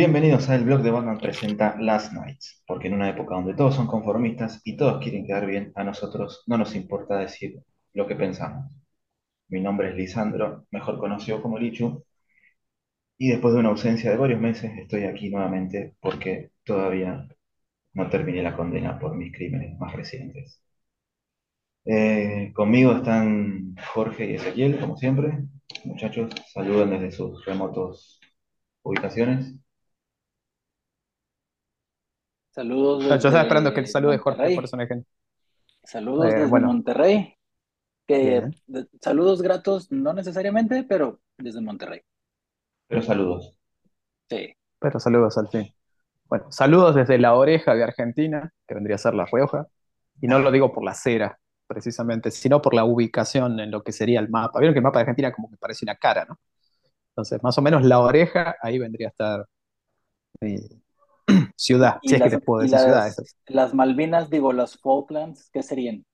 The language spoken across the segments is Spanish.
Bienvenidos al blog de Batman presenta Last Nights, porque en una época donde todos son conformistas y todos quieren quedar bien, a nosotros no nos importa decir lo que pensamos. Mi nombre es Lisandro, mejor conocido como Lichu, y después de una ausencia de varios meses estoy aquí nuevamente porque todavía no terminé la condena por mis crímenes más recientes. Eh, conmigo están Jorge y Ezequiel, como siempre. Muchachos, saluden desde sus remotos ubicaciones. Saludos Yo estaba esperando que el desde saludo de Jorge, por eso me. Saludos Eh, desde bueno. Monterrey. Que de- saludos gratos, no necesariamente, pero desde Monterrey. Pero saludos. Sí. Pero saludos al fin. Bueno, saludos desde la oreja de Argentina, que vendría a ser La Rioja, y no lo digo por la cera, precisamente, sino por la ubicación en lo que sería el mapa. Vieron que el mapa de Argentina como que parece una cara, ¿no? Entonces, más o menos la oreja, ahí vendría a estar mi ciudad, si es que las, te puedo y decir ciudad. las, esas. las Malvinas, digo, las Falklands, ¿qué serían?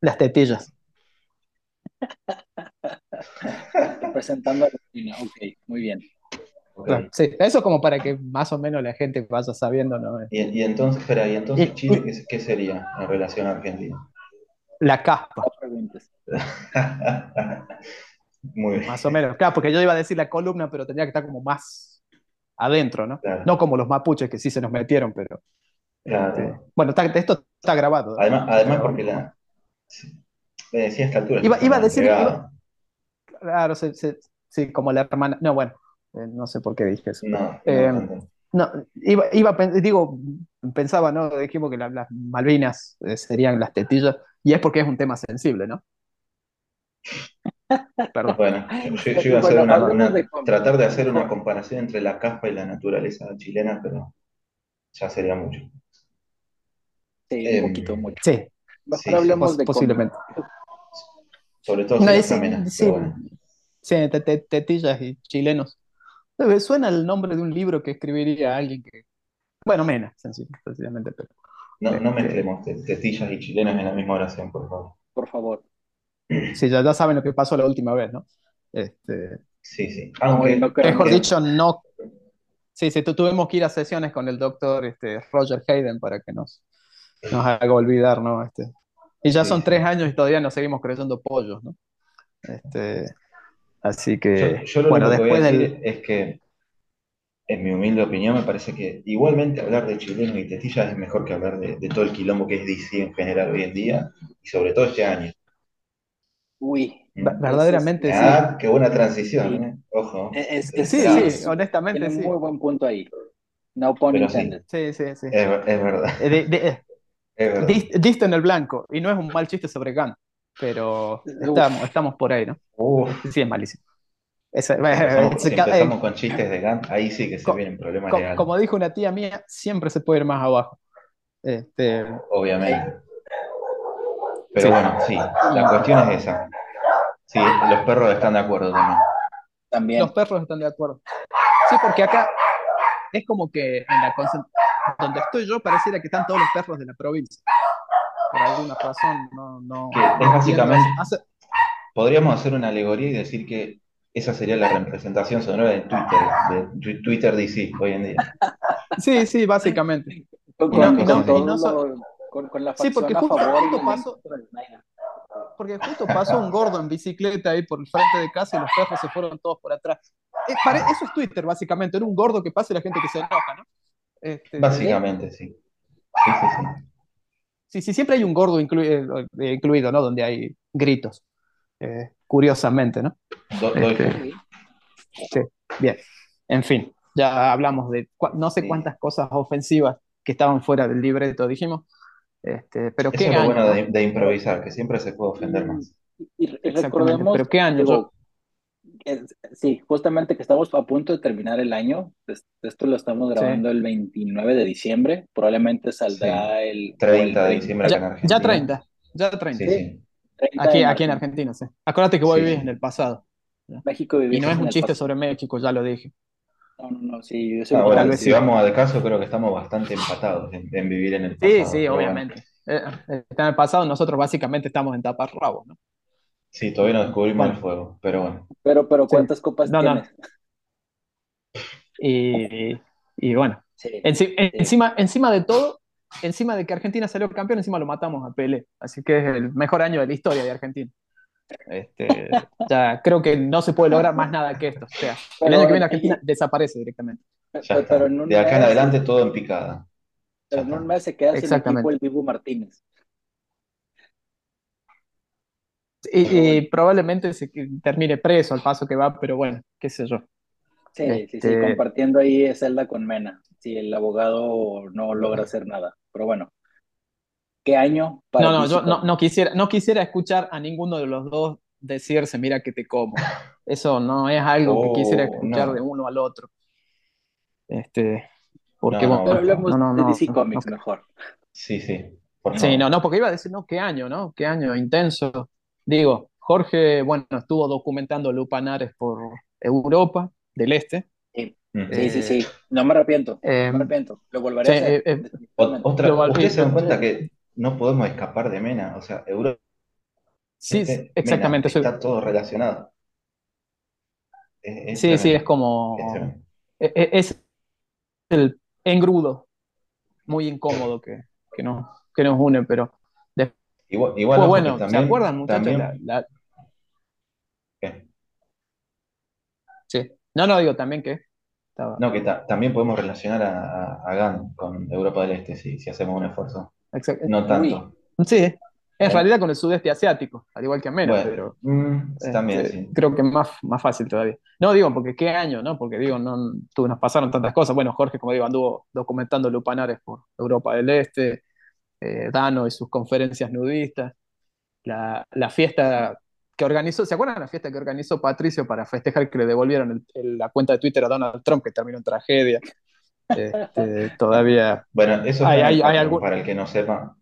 Las tetillas. Representando a Argentina. Ok, muy bien. Sí, eso como para que más o menos la gente vaya sabiendo, ¿no? Y, y entonces, espera, ¿y entonces Y- Chile qué, qué sería en relación a Argentina? La caspa. Muy bien. Más o menos, claro, porque yo iba a decir la columna, pero tendría que estar como más adentro, ¿no? Claro. No como los mapuches que sí se nos metieron, pero. Claro. este, bueno, está- esto está grabado. ¿no? Además, además porque la... Me decía a esta altura. Iba- iba a decir- entregado. Claro, se- se- sí, como la hermana. No, bueno, eh, no sé por qué dije eso. No, no Eh, tanto. No, iba, iba digo, pensaba, ¿no? Dijimos que la- las Malvinas eh, serían las tetillas, y es porque es un tema sensible, ¿no? Perdón. Bueno, yo, iba a hacer una, tratar de hacer una comparación entre la caspa y la naturaleza chilena, pero ya sería mucho. Sí, Em, un poquito, mucho. Sí, pos- de posiblemente. Sobre todo No, si las sí, bueno. sí, te- te- tetillas y chilenos. Suena el nombre de un libro que escribiría alguien que. Bueno, Mena, sencillo, sencillamente, pero. No, no Este- mezclemos te- tetillas y chilenos en la misma oración, por favor. Por favor. Sí, ya, ya saben lo que pasó la última vez, ¿no? Este, Sí, sí. No, Aunque, no creo. mejor aunque- dicho, no. Sí, sí, tu- tuvimos que ir a sesiones con el doctor este, Roger Hayden para que nos, nos haga olvidar, ¿no? Este, y ya Sí, son sí. tres años y todavía nos seguimos creyendo pollos, ¿no? Este, así yo, que, yo lo bueno, único que voy a decir del. es que, en mi humilde opinión, me parece que igualmente hablar de chilenos y tetillas es mejor que hablar de, de todo el quilombo que es DC en general hoy en día, y sobre todo este año. Uy. Mm. Verdaderamente sí. Ah, qué buena transición, Sí. ¿eh? Ojo. Es, es, Sí, es- sí, honestamente tiene sí. muy buen punto ahí. No Pero sí. Sí, sí, sí. Es, ver- es verdad, Eh, de- de- eh, es verdad. dis- diste en el blanco, y no es un mal chiste sobre Gunn, pero estamos, estamos por ahí, ¿no? Uf, Sí, es malísimo. Si empezamos, se eh, con chistes de Gant, ahí sí que se Co- vienen problemas Co- legales, como dijo una tía mía, siempre se puede ir más abajo. Este, obviamente. Pero Sí. bueno, sí, la cuestión es esa. Sí, los perros están de acuerdo también. También. los perros están de acuerdo. Sí, porque acá es como que en la donde estoy yo pareciera que están todos los perros de la provincia. Por alguna razón, no, no, Que es básicamente-. Hace- Podríamos hacer una alegoría y decir que esa sería la representación sonora de Twitter, de Twitter DC hoy en día. Sí, sí, básicamente. Y no- con- y no- todo y no so- lo- con- con la Sí, porque justo- justo. Porque justo pasó un gordo en bicicleta ahí por el frente de casa y los perros se fueron todos por atrás. Eh, eso es Twitter, básicamente. Era un gordo que pasa y la gente que se enoja, ¿no? Este, Básicamente, sí. Sí, sí, sí. Sí, sí, siempre hay un gordo inclu- eh, incluido, ¿no? Donde hay gritos. Eh, curiosamente, ¿no? Do- Este. Sí. Bien. En fin, ya hablamos de no sé Sí. cuántas cosas ofensivas que estaban fuera del libreto, dijimos. Este, pero Eso qué es lo año, bueno ¿no? de, de improvisar, que siempre se puede ofender más. Y, recordemos, pero qué año. digo, es- sí, justamente que estamos a punto de terminar el año. Es- Esto lo estamos grabando el 29 de diciembre. Probablemente saldrá el 30 de diciembre acá en Ya, Argentina. ya 30, ya 30. Sí, sí. 30 Aquí, aquí en. Argentina, sí. Acuérdate que vos Sí, vivís en el pasado. México Y no es un chiste pasado. sobre México, ya lo dije. No, no, no, sí, yo Ah, bueno, vez si sí. vamos al caso, creo que estamos bastante empatados en, en vivir en el Sí, pasado. sí, bueno. obviamente. Eh, eh, está en el pasado, nosotros básicamente estamos en taparrabos, ¿no? Sí, todavía no descubrimos Bueno. el fuego, pero bueno. Pero, pero Sí. ¿cuántas copas No, no. tienes? Y, y bueno, encima, encima de todo, encima de que Argentina salió campeón, encima lo matamos a Pelé. Así que es el mejor año de la historia de Argentina. Este, ya creo que no se puede lograr más nada que esto. O sea, el año que viene Argentina desaparece directamente. de acá en adelante todo en picada. Pero en un mes se queda sin equipo el Dibu Martínez. Y, probablemente se termine preso al paso que va, pero bueno, qué sé yo. Sí, sí, sí, este compartiendo ahí celda con Mena, si el abogado no logra hacer nada. Pero bueno, ¿qué año? no, no, yo no, quisiera, no quisiera escuchar a ninguno de los dos decirse, mira que te como. Eso no es algo que quisiera oh, escuchar de uno al otro. Este, porque no, pero hablemos de DC Comics mejor. Sí, sí. sí, no, no, porque iba a decir, no, qué año, ¿no? Qué año intenso. Digo, Jorge, bueno, estuvo documentando Lupanares por Europa del Este. Sí, sí, sí, No me arrepiento. no me eh, arrepiento. Lo volveré a hacer. Eh, eh, otra, ustedes se dan cuenta que no podemos escapar de Mena. O sea, Europa. Sí, exactamente. está todo relacionado. sí, sí, es como. Es, el engrudo muy incómodo que, que, nos, que nos une, pero Igual, bueno, ¿se acuerdan, muchachos? Sí. No, no, digo también que. No, que también podemos relacionar a, a, GAN con Europa del Este si, si hacemos un esfuerzo. Exacto. No tanto. Sí, en realidad con el sudeste asiático, al igual que a menos, pero mm, también, este, creo que es más, más fácil todavía. No, digo, porque qué año, ¿no? Porque digo, no, nos pasaron tantas cosas. Bueno, Jorge, como digo, anduvo documentando lupanares por Europa del Este, eh, Dano y sus conferencias nudistas, la, fiesta que organizó, ¿se acuerdan de la fiesta que organizó Patricio para festejar que le devolvieron la cuenta de Twitter a Donald Trump, que terminó en tragedia? Este, todavía. Bueno, eso hay, para el que no sepa.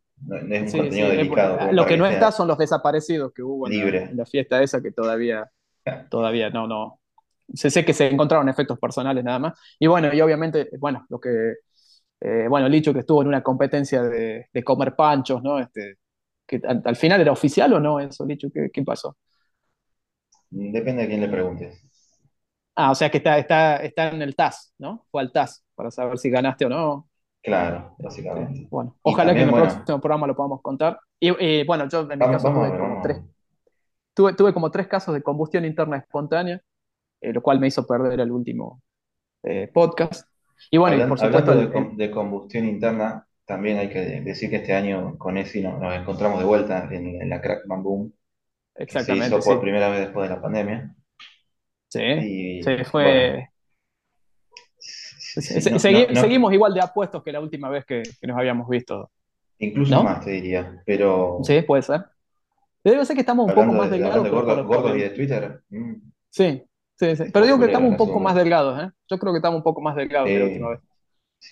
es un contenido delicado. lo que no está son los desaparecidos que hubo en la, fiesta esa que todavía, todavía no, no. Se sé que se encontraron efectos personales nada más. Y bueno, y obviamente, bueno, lo que eh, bueno, Licho que estuvo en una competencia de, comer panchos, ¿no? Este, que al, final era oficial o no eso, Licho, ¿qué, qué pasó? Depende de quién le preguntes. Ah, o sea que está, está, está en el TAS, ¿no? Fue al TAS para saber si ganaste o no. Claro, básicamente. Bueno, ojalá que en el próximo programa lo podamos contar. Y, bueno, yo en mi caso tuve, como tres, tuve, como tres casos de combustión interna espontánea, eh, lo cual me hizo perder el último eh, podcast. Y bueno, por supuesto. de, combustión interna, también hay que decir que este año con ESI nos, encontramos de vuelta en, la Crack Boom. Exactamente. se hizo por primera vez después de la pandemia. Sí, sí fue. seguimos igual de apuestos que la última vez que, nos habíamos visto. Incluso más, te diría. Pero. Sí, puede ser. Debe ser que estamos un poco más delgados. De gordo, y de Twitter. Mm. Sí, Sí, sí. Pero digo que estamos un poco más delgados, ¿eh? Yo creo que estamos un poco más delgados que la última vez.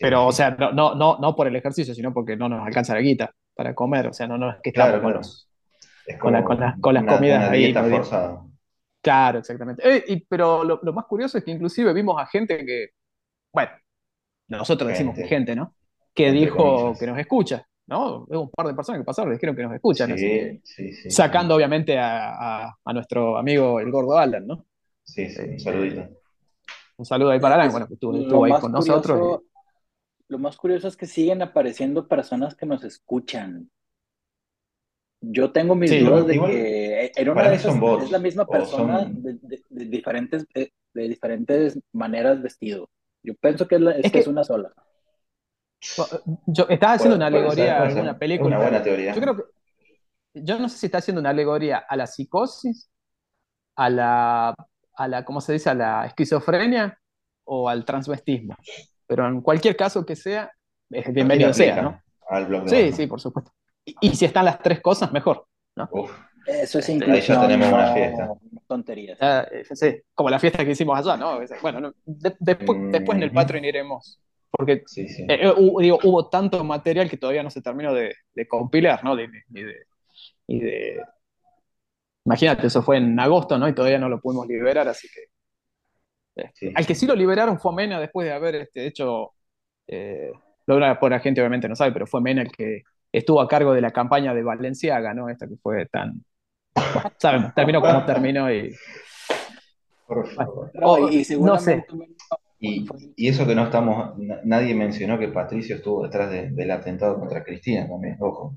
Pero, o sea, no, no, no, no por el ejercicio, sino porque no nos alcanza la guita para comer. O sea, no, no es que estamos con, con, las, con las comidas ahí. Claro, exactamente. Eh, pero lo, más curioso es que inclusive vimos a gente que, bueno, nosotros decimos que gente, ¿no? Que dijo que nos escucha, ¿no? Es un par de personas que pasaron y dijeron que nos escuchan. Sí, sacando obviamente a, a, a, nuestro amigo el gordo Alan, ¿no? Sí, sí, un saludito. Un saludo ahí para Alan, bueno, que estuvo, ahí con nosotros. Lo más curioso es que siguen apareciendo personas que nos escuchan. Yo tengo mis dudas de que era una de esas, es la misma persona de, diferentes, de, diferentes maneras vestido. Yo pienso que es, es, una sola. Yo estaba haciendo una alegoría a alguna película. Una buena teoría. Yo creo que yo no sé si está haciendo una alegoría a la psicosis, a la a la, ¿cómo se dice?, a la esquizofrenia o al transvestismo. Pero en cualquier caso que sea, es bienvenido sea, ¿no? sí, sí, por supuesto. Y, si están las tres cosas, mejor, ¿no? Eso es increíble. Ahí ya tenemos una fiesta. Tonterías. Ah, eh, sí, como la fiesta que hicimos allá, ¿no? Bueno, después, después en el Patreon iremos porque eh, eh, hubo, digo, hubo tanto material que todavía no se terminó de, compilar, ¿no? de, y de Imagínate, eso fue en agosto, ¿no? Y todavía no lo pudimos liberar, así que. Este, al que sí lo liberaron fue Mena después de haber este, hecho. Eh, lo por la gente obviamente no sabe, pero fue Mena el que estuvo a cargo de la campaña de Valenciaga, ¿no? Esta que fue tan. Sabemos, terminó como terminó y. Por favor. y seguramente Y, y, eso que no estamos, nadie mencionó que Patricio estuvo detrás del atentado contra Cristina también, ojo.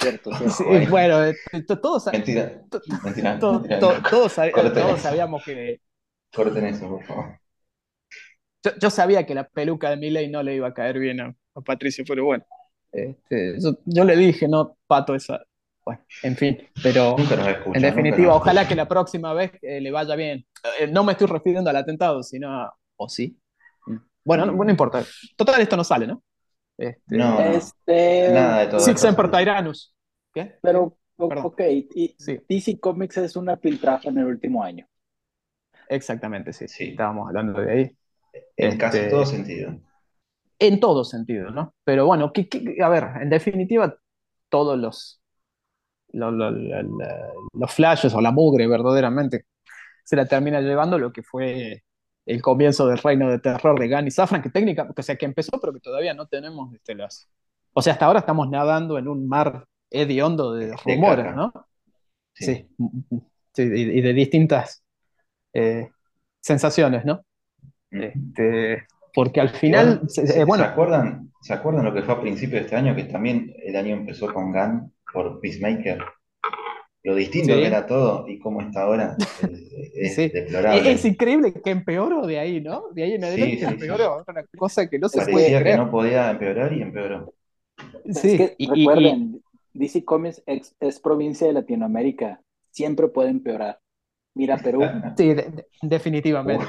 Cierto, cierto. bueno, todos, mentira, mentira, todos, sabíamos que. Corten eso, por favor. Yo, sabía que la peluca de Miley no le iba a caer bien a, Patricio, pero bueno. Este, yo, le dije, no, pato esa. Bueno, en fin, pero en definitiva, ojalá que la próxima vez eh, le vaya bien. Eh, no me estoy refiriendo al atentado, sino. ¿O sí? Bueno, no, no importa. Total, esto no sale, ¿no? Este, no, este, nada de todo. Six Emperor Tyrannus. ¿Qué? Pero, ok, y, DC Comics es una filtraje en el último año. Exactamente, sí, sí. Estábamos hablando de ahí. En casi todo sentido. En todo sentido, ¿no? Pero bueno, a ver, en definitiva, todos los, los, los, los, flashes o la mugre verdaderamente se la termina llevando lo que fue el comienzo del reino de terror de Gunn y Safran, que técnica, o sea, que empezó, pero que todavía no tenemos este, las... O sea, hasta ahora estamos nadando en un mar hediondo de rumores, ¿no? Sí. sí. y, de distintas eh, sensaciones, ¿no? Este, porque al final, ¿se, bueno, ¿se acuerdan, ¿se acuerdan lo que fue a principio de este año? Que también el año empezó con Gunn por Peacemaker lo distinto que era todo y cómo está ahora es, deplorable. Es, increíble que empeoró de ahí, ¿no? De ahí en adelante empeoró, una cosa que no se puede creer. que no podía empeorar y empeoró. Sí, recuerden, DC Comics es, provincia de Latinoamérica, siempre puede empeorar. Mira Perú. Sí, definitivamente.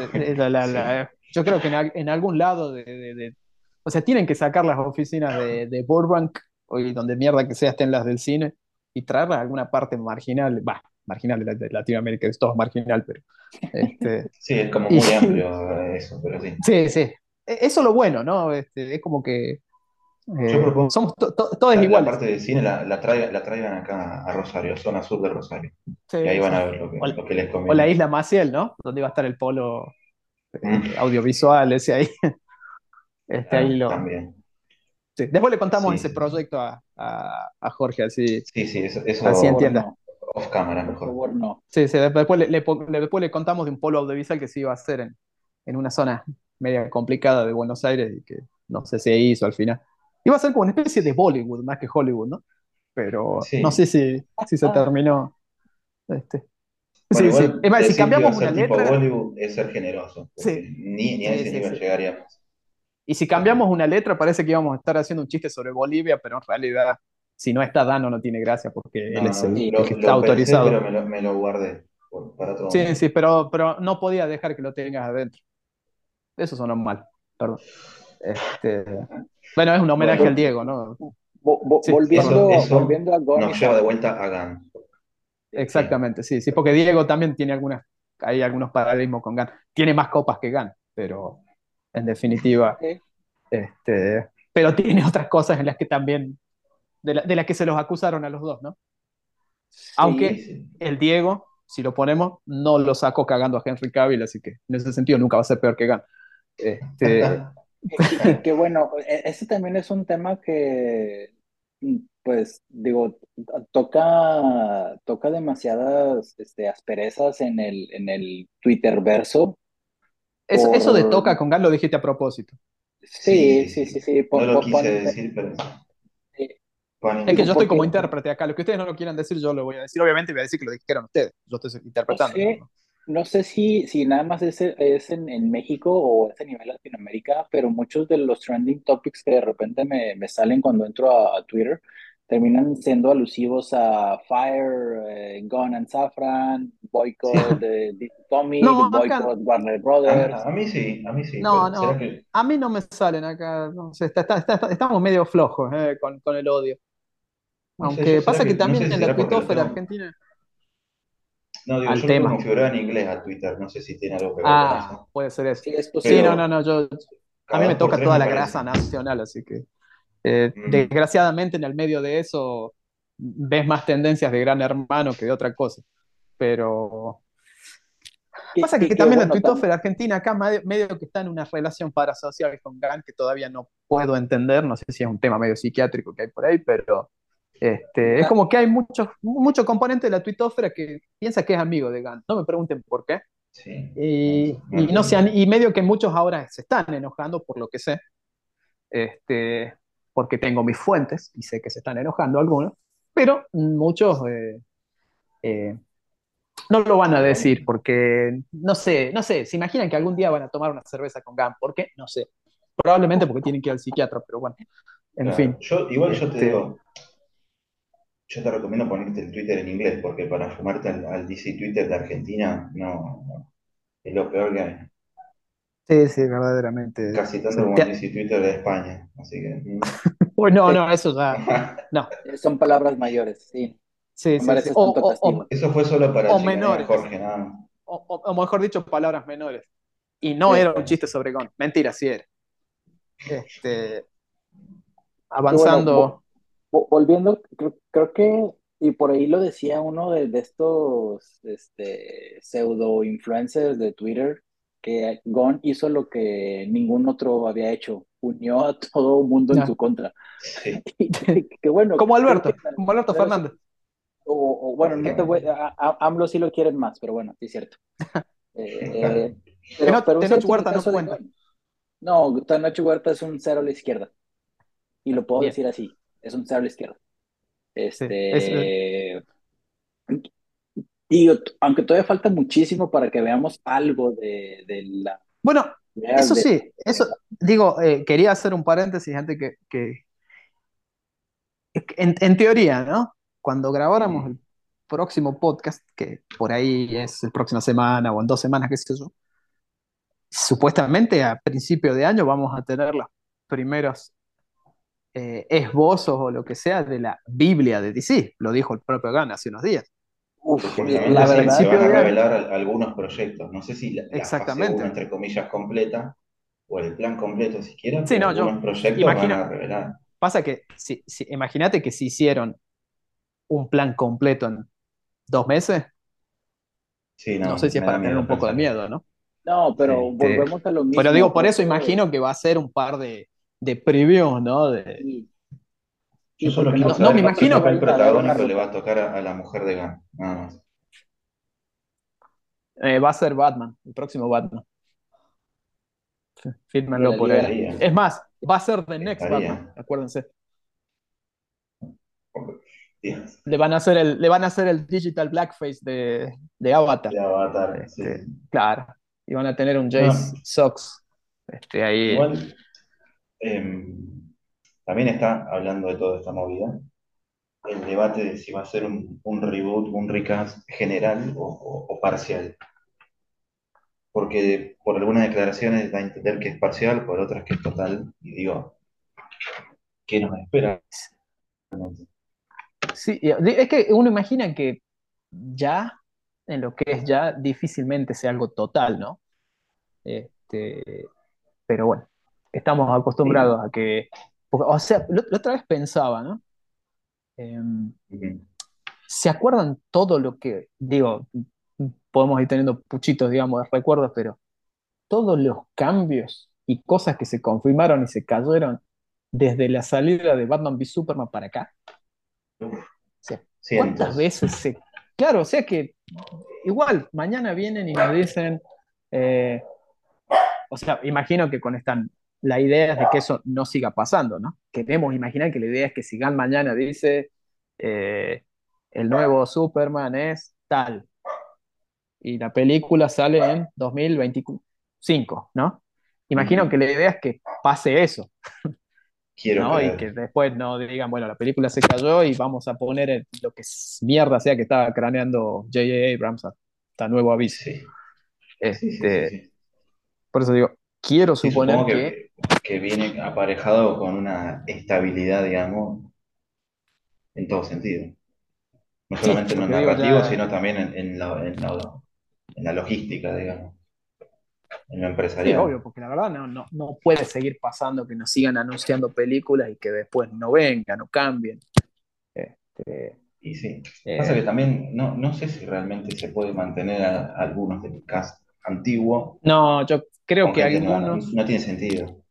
yo creo que en, algún lado de, O sea, tienen que sacar las oficinas de, de Burbank, o donde mierda que sea estén las del cine, y traer alguna parte marginal, va, marginal de, Latinoamérica, es todo marginal, pero... Este, sí, es como muy amplio eso, pero sí. Sí, sí. E, eso es lo bueno, ¿no? Este, es como que... Eh, somos todos iguales. La parte de cine la, la, traigan acá a Rosario, zona sur de Rosario. y ahí van a ver lo que, lo que, les conviene. O la isla Maciel, ¿no? Donde iba a estar el polo eh, mm. audiovisual, ese ahí. Este, ahí lo, también. Después le contamos ese proyecto a, a, Jorge, así, sí, sí, eso, así entienda. Off cámara, mejor. no. Sí, sí, después le, después le contamos de un polo audiovisual que se iba a hacer en, en una zona media complicada de Buenos Aires y que no sé si hizo al final. Iba a ser como una especie de Bollywood más que Hollywood, ¿no? Pero no sé si, si se terminó. Este. sí, sí. Es más, si cambiamos una letra. Bollywood es ser generoso. Ni, ni a ese nivel llegaríamos. Y si cambiamos una letra, parece que íbamos a estar haciendo un chiste sobre Bolivia, pero en realidad, si no está Dano, no tiene gracia porque él es el que está autorizado. pero me lo, guardé para todo. Sí, sí, pero, pero no podía dejar que lo tengas adentro. Eso sonó mal, perdón. Este, bueno, es un homenaje al Diego, ¿no? volviendo, volviendo a Gon. Nos lleva de vuelta a Gan. Exactamente, sí, sí, porque Diego también tiene algunas, hay algunos paralelismos con Gan. Tiene más copas que Gan, pero en definitiva. Este, pero tiene otras cosas en las que también, de, las que se los acusaron a los dos, ¿no? Aunque el Diego, si lo ponemos, no lo sacó cagando a Henry Cavill, así que en ese sentido nunca va a ser peor que Gunn. Este... que, bueno, e, ese también es un tema que, pues, digo, toca, toca demasiadas este, asperezas en el, en el Twitter verso eso, de toca con Gal lo dijiste a propósito. Sí, sí, sí, sí. no lo quise decir, pero... Es que yo estoy como intérprete acá. Lo que ustedes no lo quieran decir, yo lo voy a decir. Obviamente voy a decir que lo dijeron ustedes. Yo estoy interpretando. No sé, si, si nada más es, es en, en, México o es a nivel Latinoamérica, pero muchos de los trending topics que de repente me, me salen cuando entro a Twitter terminan siendo alusivos a Fire, eh, Gun and Saffron, Boycott de Tommy, Boycott Warner Brothers. A, mí sí, a mí sí. No, no, a mí no me salen acá. No sé, estamos medio flojos eh, con, con, el odio. Aunque pasa que, también en la de Argentina. No, digo, yo tema. lo en inglés a Twitter, no sé si tiene algo que ver ah, con eso. puede ser eso. Sí, sí no, no, no, yo, a mí me toca toda la grasa nacional, así que... Eh, desgraciadamente en el medio de eso ves más tendencias de gran hermano que de otra cosa. Pero pasa que, también bueno, la de Argentina acá medio, que está en una relación parasocial con GAN que todavía no puedo entender, no sé si es un tema medio psiquiátrico que hay por ahí, pero Este, es como que hay muchos mucho componentes de la tuitósfera que piensa que es amigo de Gant. No me pregunten por qué. Y, no sean, y medio que muchos ahora se están enojando por lo que sé. Este, porque tengo mis fuentes y sé que se están enojando algunos, pero muchos eh, eh, no lo van a decir porque no sé, no sé, se imaginan que algún día van a tomar una cerveza con GAN, ¿por qué? No sé. Probablemente porque tienen que ir al psiquiatra, pero bueno, en fin. Yo, igual yo te este digo, yo te recomiendo ponerte el Twitter en inglés, porque para fumarte al, DC Twitter de Argentina, no, es lo peor que hay. Sí, sí, verdaderamente. Casi tanto como el DC Twitter de España, así que... Mm. pues no, no, eso ya, no. Son palabras mayores, sí. Sí, sí, Eso fue solo para o menores. Jorge, nada o, mejor dicho, palabras menores. Y no era un chiste sobre Gon. Mentira, sí era. Este, avanzando. Volviendo, creo, que, y por ahí lo decía uno de, estos este, pseudo influencers de Twitter, que Gon hizo lo que ningún otro había hecho, unió a todo el mundo en su contra. Sí. bueno, como Alberto, como Alberto Fernández. O, bueno, no te voy, a, AMLO sí lo quieren más, pero bueno, sí es cierto. Eh, pero, pero Tenoch Huerta no cuenta. no, Tenoch Huerta es un cero a la izquierda. Y lo puedo decir así, es un cero a la izquierda. Este, y aunque todavía falta muchísimo para que veamos algo de, la... Bueno, eso sí, eso, digo, eh, quería hacer un paréntesis antes que... que en, en teoría, ¿no? cuando grabáramos el próximo podcast, que por ahí es la próxima semana o en dos semanas, qué sé yo, supuestamente a principio de año vamos a tener los primeros eh, esbozos o lo que sea de la Biblia de DC, lo dijo el propio Gana hace unos días. Uf, la verdad, se van a revelar algunos proyectos, no sé si la, Exactamente. entre comillas completa o el plan completo siquiera, sí, no, algunos proyectos van a revelar. Pasa que, si, imagínate que si hicieron un plan completo en dos meses, no, sé si es para tener un poco de miedo, ¿no? No, pero este, volvemos a lo mismo. Pero digo, por eso imagino que va a ser un par de, de previews, ¿no? De... Yo solo quiero no, me imagino que el protagónico le va a tocar a, la mujer de Gunn, nada más. Eh, va a ser Batman, el próximo Batman. Fírmenlo por él. Es más, va a ser The Next Batman, acuérdense. Le van a hacer el, le van a hacer el digital blackface de, de Avatar. De Avatar, este, Claro. Y van a tener un Jace Sox este, ahí. Igual, em, también está hablando de toda esta movida. El debate de si va a ser un, reboot, un recast general o, parcial. Porque por algunas declaraciones da a entender que es parcial, por otras que es total. Y digo, ¿qué nos espera? Sí, es que uno imagina que ya, en lo que es ya, difícilmente sea algo total, ¿no? Este, pero bueno, estamos acostumbrados a que. o sea, la, otra vez pensaba, ¿no? Em, ¿Se acuerdan todo lo que, digo, podemos ir teniendo puchitos, digamos, de recuerdos, pero todos los cambios y cosas que se confirmaron y se cayeron desde la salida de Batman v Superman para acá? ¿Cuántas veces se... Claro, o sea que igual, mañana vienen y nos dicen, eh, o sea, imagino que con esta, la idea es de que eso no siga pasando, ¿no? Queremos imaginar que la idea es que sigan mañana dice, eh, el nuevo Superman es tal, y la película sale en 2025, ¿no? Imagino que la idea es que pase eso. Quiero Y que después no digan, bueno, la película se cayó y vamos a poner lo que mierda sea que estaba craneando J.J. Abrams hasta nuevo aviso. Este, por eso digo, quiero suponer que, que, viene aparejado con una estabilidad, digamos, en todo sentido. No solamente en lo narrativo, sino también en, la, en, en la logística, digamos en la empresarial. Sí, obvio, porque la verdad no, no, no puede seguir pasando que nos sigan anunciando películas y que después no vengan o cambien. Este, y sí, eh, pasa que también no, no sé si realmente se puede mantener a, algunos del cast antiguo. No, yo creo que algunos... No, tiene sentido.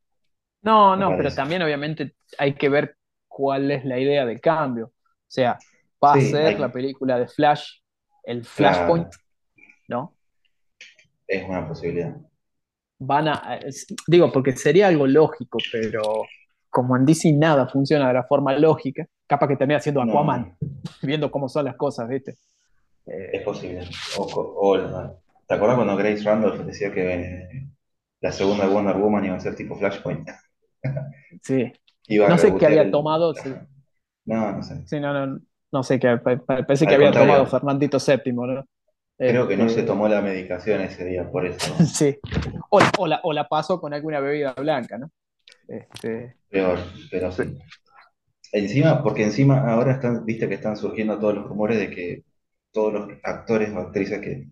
No, no, pero también obviamente hay que ver cuál es la idea de cambio. sea, va a ser la película de Flash, el Flashpoint, ¿no? Es una posibilidad. Van a, digo, porque sería algo lógico, pero como en DC nada funciona de la forma lógica, capaz que termina siendo Aquaman, viendo cómo son las cosas, ¿viste? es posible. O, ¿Te acuerdas cuando Grace Randolph decía que la segunda Wonder Woman iba a ser tipo Flashpoint? sí. no sé qué había tomado. No, no sé. Sí, no, no, no sé qué. Parece que había tomado Fernandito VII, ¿no? Creo que no se este, tomó la medicación ese día, por eso. sí. O, la, o, la, pasó con alguna bebida blanca, ¿no? Este... Peor, pero sí. Encima, porque encima ahora están, viste que están surgiendo todos los rumores de que todos los actores o actrices que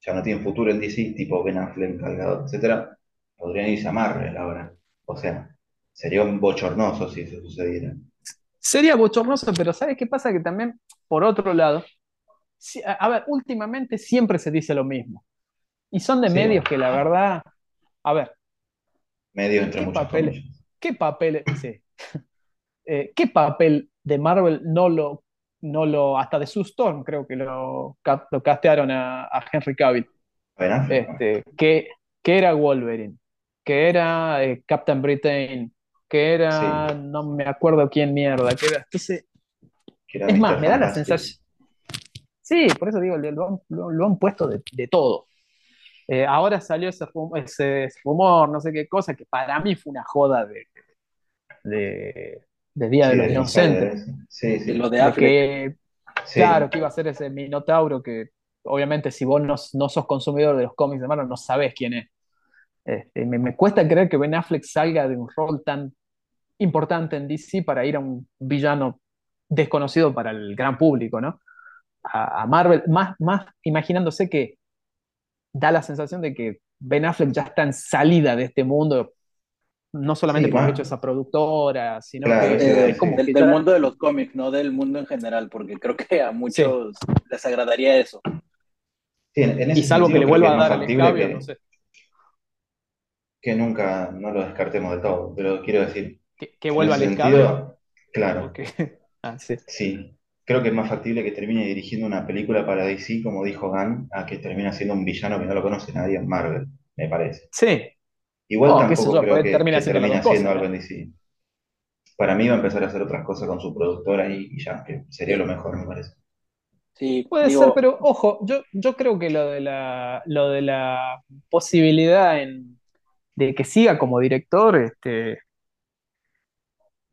ya no tienen futuro en DC, tipo Ben Affleck, Gal etcétera, podrían irse a Marvel ahora. O sea, sería un bochornoso si eso sucediera. Sería bochornoso, pero ¿sabes qué pasa? Que también, por otro lado, a ver, últimamente siempre se dice lo mismo. Y son de medios que la verdad, a ver. Medios entre muchos papeles, ¿Qué papel, sí. Eh, ¿Qué papel de Marvel no lo no lo, hasta de su Storm creo que lo, lo castearon a, Henry Cavill. Este, que, que era Wolverine, que era eh, Captain Britain, que era, no me acuerdo quién mierda, que era, es más, me da la sensación. Sí, por eso digo, lo, han, puesto de, todo. Eh, ahora salió ese, ese, rumor, no sé qué cosa, que para mí fue una joda de, de, de Día de los Inocentes. Sí, sí. Lo de, que, Claro, que iba a ser ese Minotauro que obviamente si vos no, sos consumidor de los cómics de Marvel no sabés quién es. Este, me, cuesta creer que Ben Affleck salga de un rol tan importante en DC para ir a un villano desconocido para el gran público, ¿no? A, Marvel, más, más imaginándose que da la sensación de que Ben Affleck ya está en salida de este mundo no solamente por hecho esa productora, sino que es como del, mundo de los cómics, no del mundo en general, porque creo que a muchos les agradaría eso. y salvo que le vuelva a dar el cambio, no sé. Que nunca, no lo descartemos de todo, pero quiero decir... Que, vuelva al cambio. Claro. Ah, sí. creo que es más factible que termine dirigiendo una película para DC, como dijo Gunn, a que termine siendo un villano que no lo conoce nadie en Marvel, me parece. Sí, Igual tampoco creo que, termina haciendo algo en DC. Para mí va a empezar a hacer otras cosas con su productora y, ya, que sería lo mejor, me parece. Sí, puede ser, pero ojo, yo, yo creo que lo de la, lo de la posibilidad de que siga como director, este,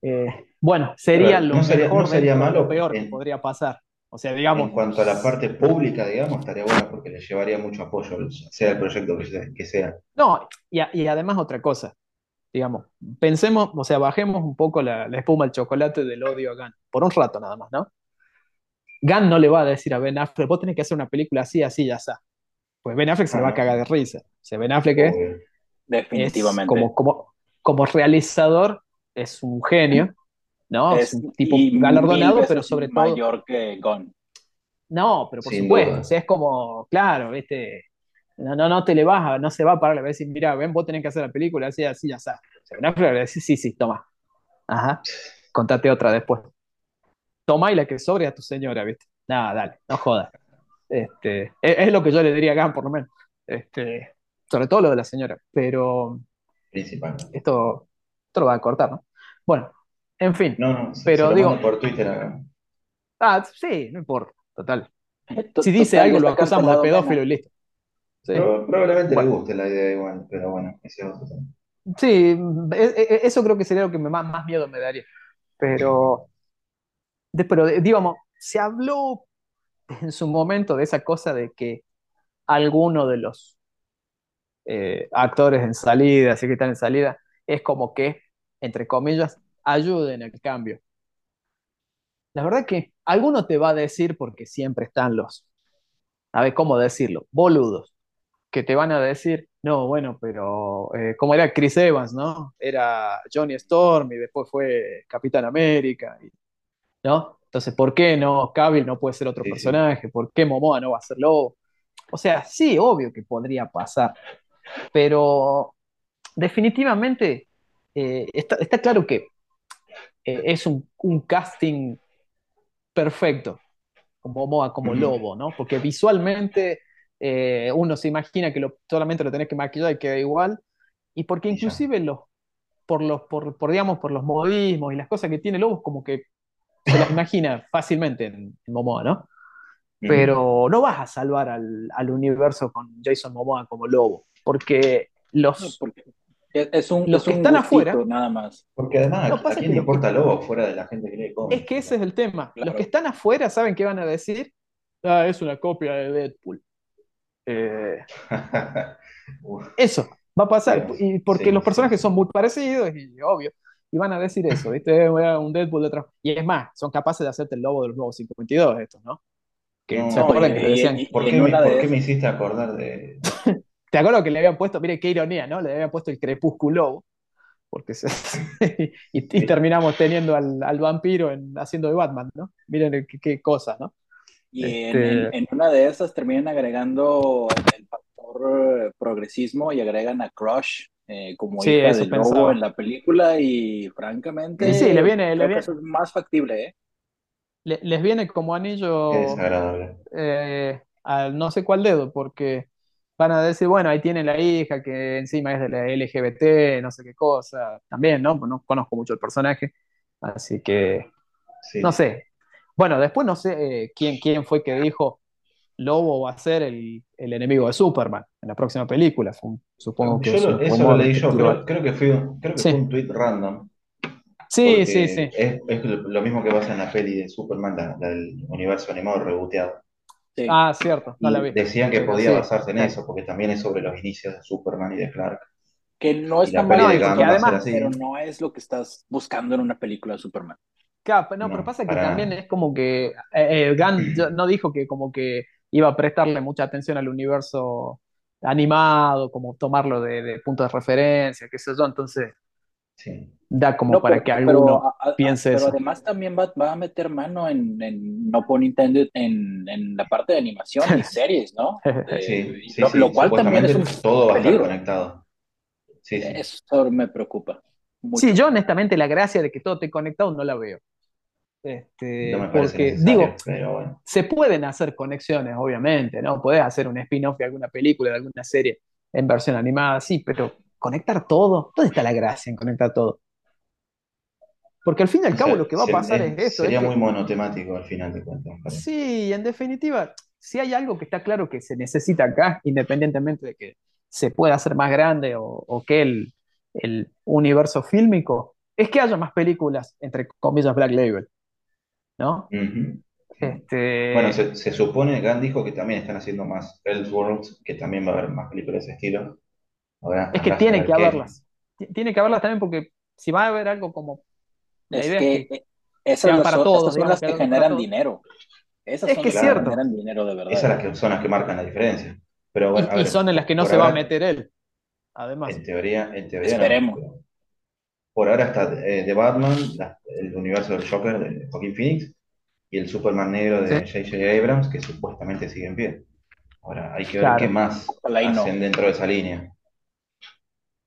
eh, bueno, sería lo mejor, sería malo lo peor que podría pasar. O sea, digamos. En cuanto a la parte pública, digamos, estaría bueno porque le llevaría mucho apoyo, sea el proyecto que sea. No, y, además otra cosa, digamos, pensemos, o sea, bajemos un poco la, espuma al chocolate del odio a Gunn, por un rato nada más, ¿no? Gunn no le va a decir a Ben Affleck, vos tenés que hacer una película así, así, ya está. Pues Ben Affleck se va a cagar de risa. O sea, Ben Affleck es, Definitivamente. como, como, como realizador, es un genio ¿no? Es un tipo galardonado, pero sobre todo. Mayor que Gon. No, pero por supuesto, es como, claro, ¿viste? No, no, no te le vas, no se va a parar a decir, mira, ven, vos tenés que hacer la película, así, así, ya está. O sí, sí, sí, toma. Ajá. Contate otra después. Toma y la que sobre a tu señora, ¿viste? Nada, dale, no jodas. Este, es, lo que yo le diría a Gan, por lo menos. Este, sobre todo lo de la señora. Pero. Principal. Esto, esto lo va a cortar, ¿no? Bueno, en fin. No, no, pero digo. por Twitter acá. Ah, sí, no importa, total. Si dice algo, lo acusamos de pedófilo y listo. probablemente le guste la idea igual, pero bueno, ese es otro Sí, e, e, eso creo que sería lo que más, más miedo me daría. Pero, pero, digamos, se habló en su momento de esa cosa de que alguno de los eh, actores en salida, así que están en salida, es como que, entre comillas, ayuden al cambio. La verdad que alguno te va a decir, porque siempre están los, a ver, ¿cómo decirlo? Boludos, que te van a decir, no, bueno, pero eh, como era Chris Evans, ¿no? Era Johnny Storm y después fue Capitán América, ¿no? Entonces, ¿por qué no? Cavill no puede ser otro personaje, ¿por qué Momoa no va a ser Lobo? O sea, sí, obvio que podría pasar, pero definitivamente eh, está, está, claro que eh, es un, casting perfecto, como Momoa como lobo, ¿no? Porque visualmente eh, uno se imagina que lo, solamente lo tenés que maquillar y queda igual, y porque inclusive los, por, los, por, digamos, por los modismos y las cosas que tiene Lobo, como que se las imagina fácilmente en, Momoa, ¿no? Pero no vas a salvar al, universo con Jason Momoa como Lobo, porque los... es un, los que están afuera, nada más. Porque además, ¿a quién le importa Lobo fuera de la gente que lee Es que ese es el tema. Los que están afuera saben qué van a decir. Ah, es una copia de Deadpool. Eh, eso va a pasar, y porque los personajes son muy parecidos y obvio, y van a decir eso, ¿viste? Un Deadpool detrás. Y es más, son capaces de hacerte el lobo de los nuevos 52 estos, ¿no? Que se acuerdan que decían. ¿Por, qué me, hiciste acordar de.? Te acuerdo que le habían puesto, mire qué ironía, ¿no? Le habían puesto el crepúsculo porque y, terminamos teniendo al, al vampiro en, haciendo de Batman, ¿no? Miren qué, qué cosa, ¿no? Y este en, una de esas terminan agregando el factor eh, progresismo y agregan a Crush eh, como hija del lobo en la película y francamente sí, le viene, le viene... es más factible, ¿eh? les viene como anillo eh, al no sé cuál dedo, porque van a decir, bueno, ahí tiene la hija que encima es de la LGBT, no sé qué cosa, también, ¿no? Pues no conozco mucho el personaje, así que, no sé, bueno, después no sé eh, quién, quién fue que dijo Lobo va a ser el, enemigo de Superman en la próxima película. supongo que eso lo leí yo, creo, que, fue, un tweet random. Sí, sí, sí. Es, lo mismo que pasa en la peli de Superman, la, del universo animado reboteado. Ah, cierto, no la vi. Decían que podía basarse en eso, porque también es sobre los inicios de Superman y de Clark. Que no es tan malo, además, pero no es lo que estás buscando en una película de Superman. No, pero pasa que también es como que eh, eh Gunn no dijo que como que iba a prestarle mucha atención al universo animado, como tomarlo de, punto de referencia, qué sé yo, entonces da como para que alguno piense pero eso. además también va, a meter mano en, no por Nintendo, en, la parte de animación y series, ¿no? Eh, sí, lo, cual también es un todo va a estar conectado. Eso me preocupa. Sí, yo honestamente la gracia de que todo esté conectado no la veo. Este, porque, digo, se pueden hacer conexiones, obviamente, ¿no? Puedes hacer un spin-off de alguna película, de alguna serie en versión animada, sí, pero conectar todo, ¿dónde está la gracia en conectar todo? Porque al fin y al cabo lo que va a pasar es, eso. Sería muy monotemático al final de cuentas. Sí, en definitiva, si hay algo que está claro que se necesita acá, independientemente de que se pueda hacer más grande o, que el, el universo fílmico, es que haya más películas, entre comillas, Black Label. ¿no? este... Bueno, se, supone, Gunn dijo que también están haciendo más Elseworlds, que también va a haber más películas de ese estilo. Es que tiene que haberlas. Tiene que haberlas también porque si va a haber algo como... La es idea que, es que esas para todos, son las que, generan dinero. Esas es son que las cierto. que generan dinero de verdad. Esas son las que marcan la diferencia. Pero y, son en las que no se va a meter él. Además. En teoría, en teoría Esperemos por ahora está eh, The Batman, el universo del Joker de Joaquin Phoenix, y el Superman negro de J.J. Abrams, que supuestamente sigue en pie. Ahora hay que ver qué más hacen dentro de esa línea.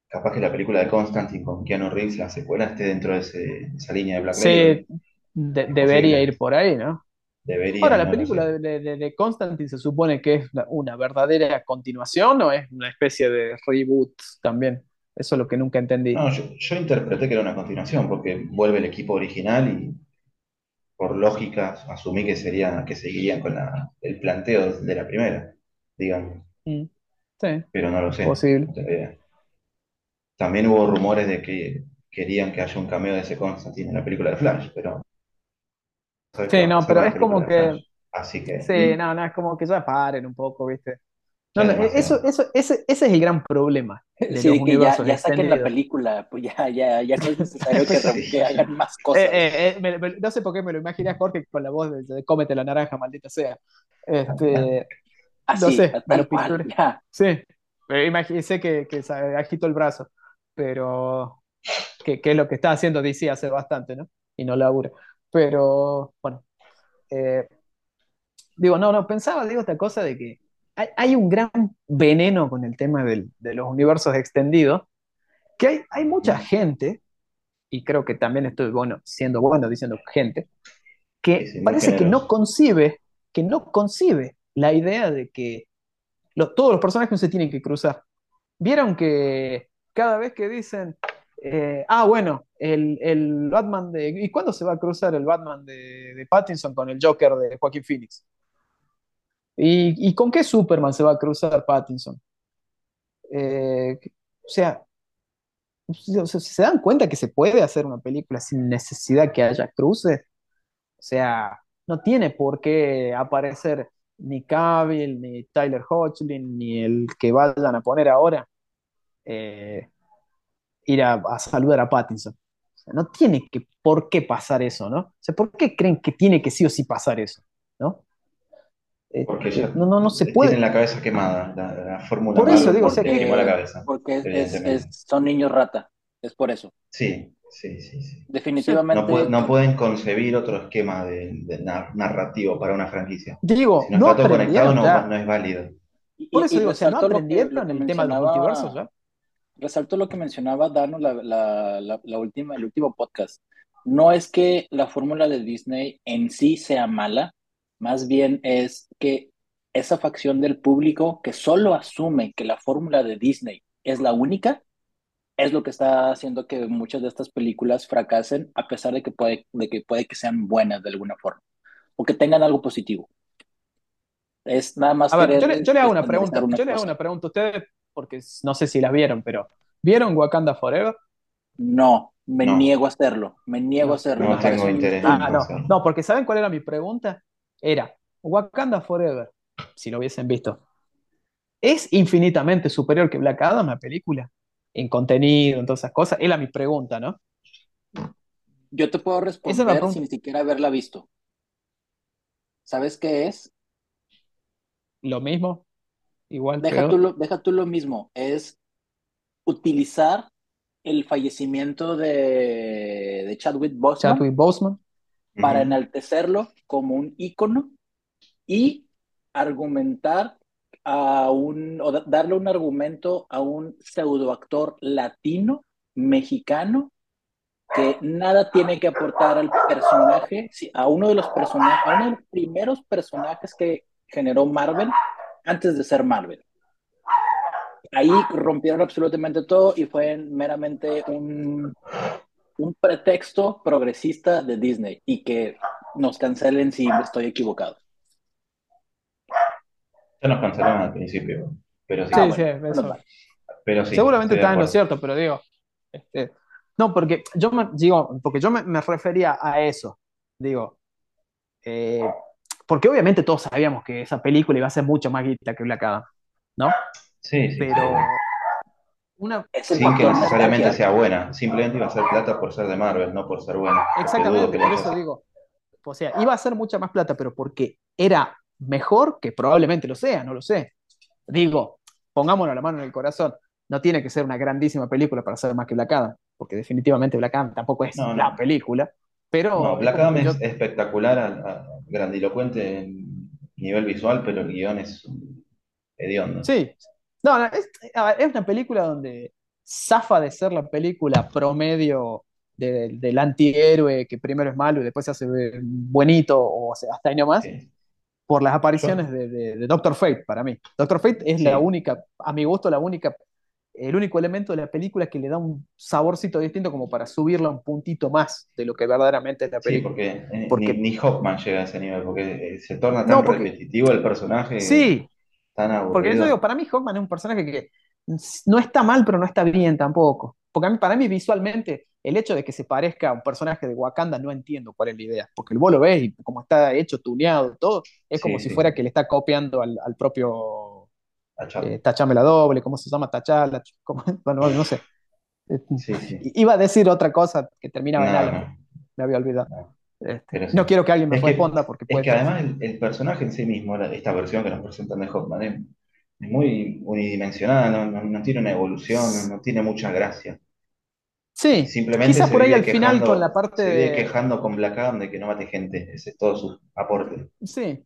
Capaz que la película de Constantine con Keanu Reeves, la secuela, esté dentro de, esa línea de Black Sí, debería ir por ahí, ¿no? Debería, Ahora, la película de, de, Constantine se supone que es una verdadera continuación o es una especie de reboot también. Eso es lo que nunca entendí. No, yo, interpreté que era una continuación, porque vuelve el equipo original y por lógica asumí que sería, que seguirían con el planteo de la primera, digamos. Mm, sí. Pero no lo sé. Posible. También hubo rumores de que querían que haya un cameo de ese Constantine en la película de Flash, pero. Sí, no, pero es como que. Así que. Sí, no, no, es como que ya paren un poco, ¿viste? No, no, eso, eso, ese, ese, es el gran problema. De sí, los que ya, ya saquen la película, pues ya, ya, ya no es necesario que, que hagan más cosas. Eh, eh, eh no sé por qué me lo imaginé a Jorge con la voz de, cómete la naranja, maldita sea. Este, Así, no sé, me lo cual, Sí, me sé que, que agito el brazo, pero que, que, es lo que está haciendo DC hace bastante, ¿no? Y no labura. Pero, bueno. Eh, digo, no, no, pensaba, digo, esta cosa de que hay, un gran veneno con el tema de los universos extendidos, que hay, hay mucha gente, y creo que también estoy bueno, siendo bueno diciendo gente, que parece que no concibe, que no concibe la idea de que todos los personajes se tienen que cruzar. Vieron que cada vez que dicen, eh, ah, bueno, el, Batman de... ¿Y cuándo se va a cruzar el Batman de, Pattinson con el Joker de Joaquín Phoenix? ¿Y, con qué Superman se va a cruzar Pattinson? Eh, o sea, ¿se dan cuenta que se puede hacer una película sin necesidad que haya cruces? O sea, no tiene por qué aparecer ni Cavill, ni Tyler Hoechlin, ni el que vayan a poner ahora, eh, ir a, saludar a Pattinson. no tiene que, por qué pasar eso, ¿no? O sea, ¿por qué creen que tiene que sí o sí pasar eso? ¿No? Eh, porque ya no, no, no se puede. Tienen la cabeza quemada, la, fórmula. Por eso digo, porque, quemó la cabeza. Porque son niños rata, es por eso. Sí, Sí, sí, sí. Definitivamente. No, pueden concebir otro esquema de, narrativo para una franquicia. Digo, si no, está todo conectado, no, es válido. Por eso digo, o sea, no aprendieron en el tema de los multiversos, ¿ya? Resalto lo que mencionaba Dano la, la, la, última, el último podcast. No es que la fórmula de Disney en sí sea mala, más bien es que esa facción del público que solo asume que la fórmula de Disney es la única, es lo que está haciendo que muchas de estas películas fracasen, a pesar de que puede, de que, puede que sean buenas de alguna forma, o que tengan algo positivo. Es nada más... A ver, yo le, hago una pregunta, yo le hago una pregunta ustedes, porque no sé si las vieron, pero ¿vieron Wakanda Forever? No, me niego a hacerlo, me niego a hacerlo. No tengo interés. Ah, no, no, porque ¿saben cuál era mi pregunta? Era, Wakanda Forever, si lo hubiesen visto, ¿es infinitamente superior que Black Adam, la película? en contenido, en todas esas cosas? Era mi pregunta, ¿no? Yo te puedo responder sin ni siquiera haberla visto. ¿Sabes qué es? Lo mismo. Igual. Deja, tú lo, deja tú lo mismo. Es utilizar el fallecimiento de, Chadwick Boseman, Chadwick Boseman. para enaltecerlo como un ícono y argumentar a un, o darle un argumento a un pseudoactor latino, mexicano, que nada tiene que aportar al personaje, a uno de los personajes, a uno de los primeros personajes que generó Marvel antes de ser Marvel. Ahí rompieron absolutamente todo y fue meramente un, un pretexto progresista de Disney y que nos cancelen si estoy equivocado. Ya nos cancelaron al principio, pero sí. Sí, eso. Pero sí, Seguramente está en lo cierto, pero digo, este, no, porque yo me, digo, porque yo me, refería a eso, digo, eh, porque obviamente todos sabíamos que esa película iba a ser mucho más guita que Black Adam, ¿no? Sí, sí. Pero una... Sin que necesariamente sea buena, simplemente iba a ser plata por ser de Marvel, no por ser buena. Exactamente, por eso digo. O sea, iba a ser mucha más plata, pero porque era mejor, que probablemente lo sea, no lo sé. Digo, pongámonos la mano en el corazón, no tiene que ser una grandísima película para ser más que Black Adam, porque definitivamente Black Adam tampoco es la película, pero... No, Black Adam es espectacular, grandilocuente en nivel visual, pero el guion es hediondo. Sí, no, es, es una película donde zafa de ser la película promedio del antihéroe que primero es malo y después se hace buenito o hasta año más por las apariciones de, Doctor Fate para mí. Doctor Fate es la única, a mi gusto, la única, el único elemento de la película que le da un saborcito distinto como para subirla un puntito más de lo que verdaderamente es la película. Sí, porque, ni, Hawkman llega a ese nivel, porque eh, se torna tan repetitivo el personaje. Sí, porque eso digo, para mí Hawkman es un personaje que no está mal, pero no está bien tampoco. Porque para mí visualmente el hecho de que se parezca a un personaje de Wakanda no entiendo cuál es la idea, porque el vos lo ves y como está hecho, tuneado, todo, es como si fuera que le está copiando al, propio eh, Tachame la doble, ¿cómo se llama? Tachala, bueno, no sé. Iba a decir otra cosa que terminaba en algo, me había olvidado. Este, no quiero que alguien me responda porque puede. Es que además el, personaje en sí mismo, esta versión que nos presentan de Hawkman, es, muy unidimensionada, no, tiene una evolución, no tiene mucha gracia. Sí, simplemente quizás por ahí al final con la parte se de... quejando con Black Adam de que no mate gente, ese es todo su aporte. Sí,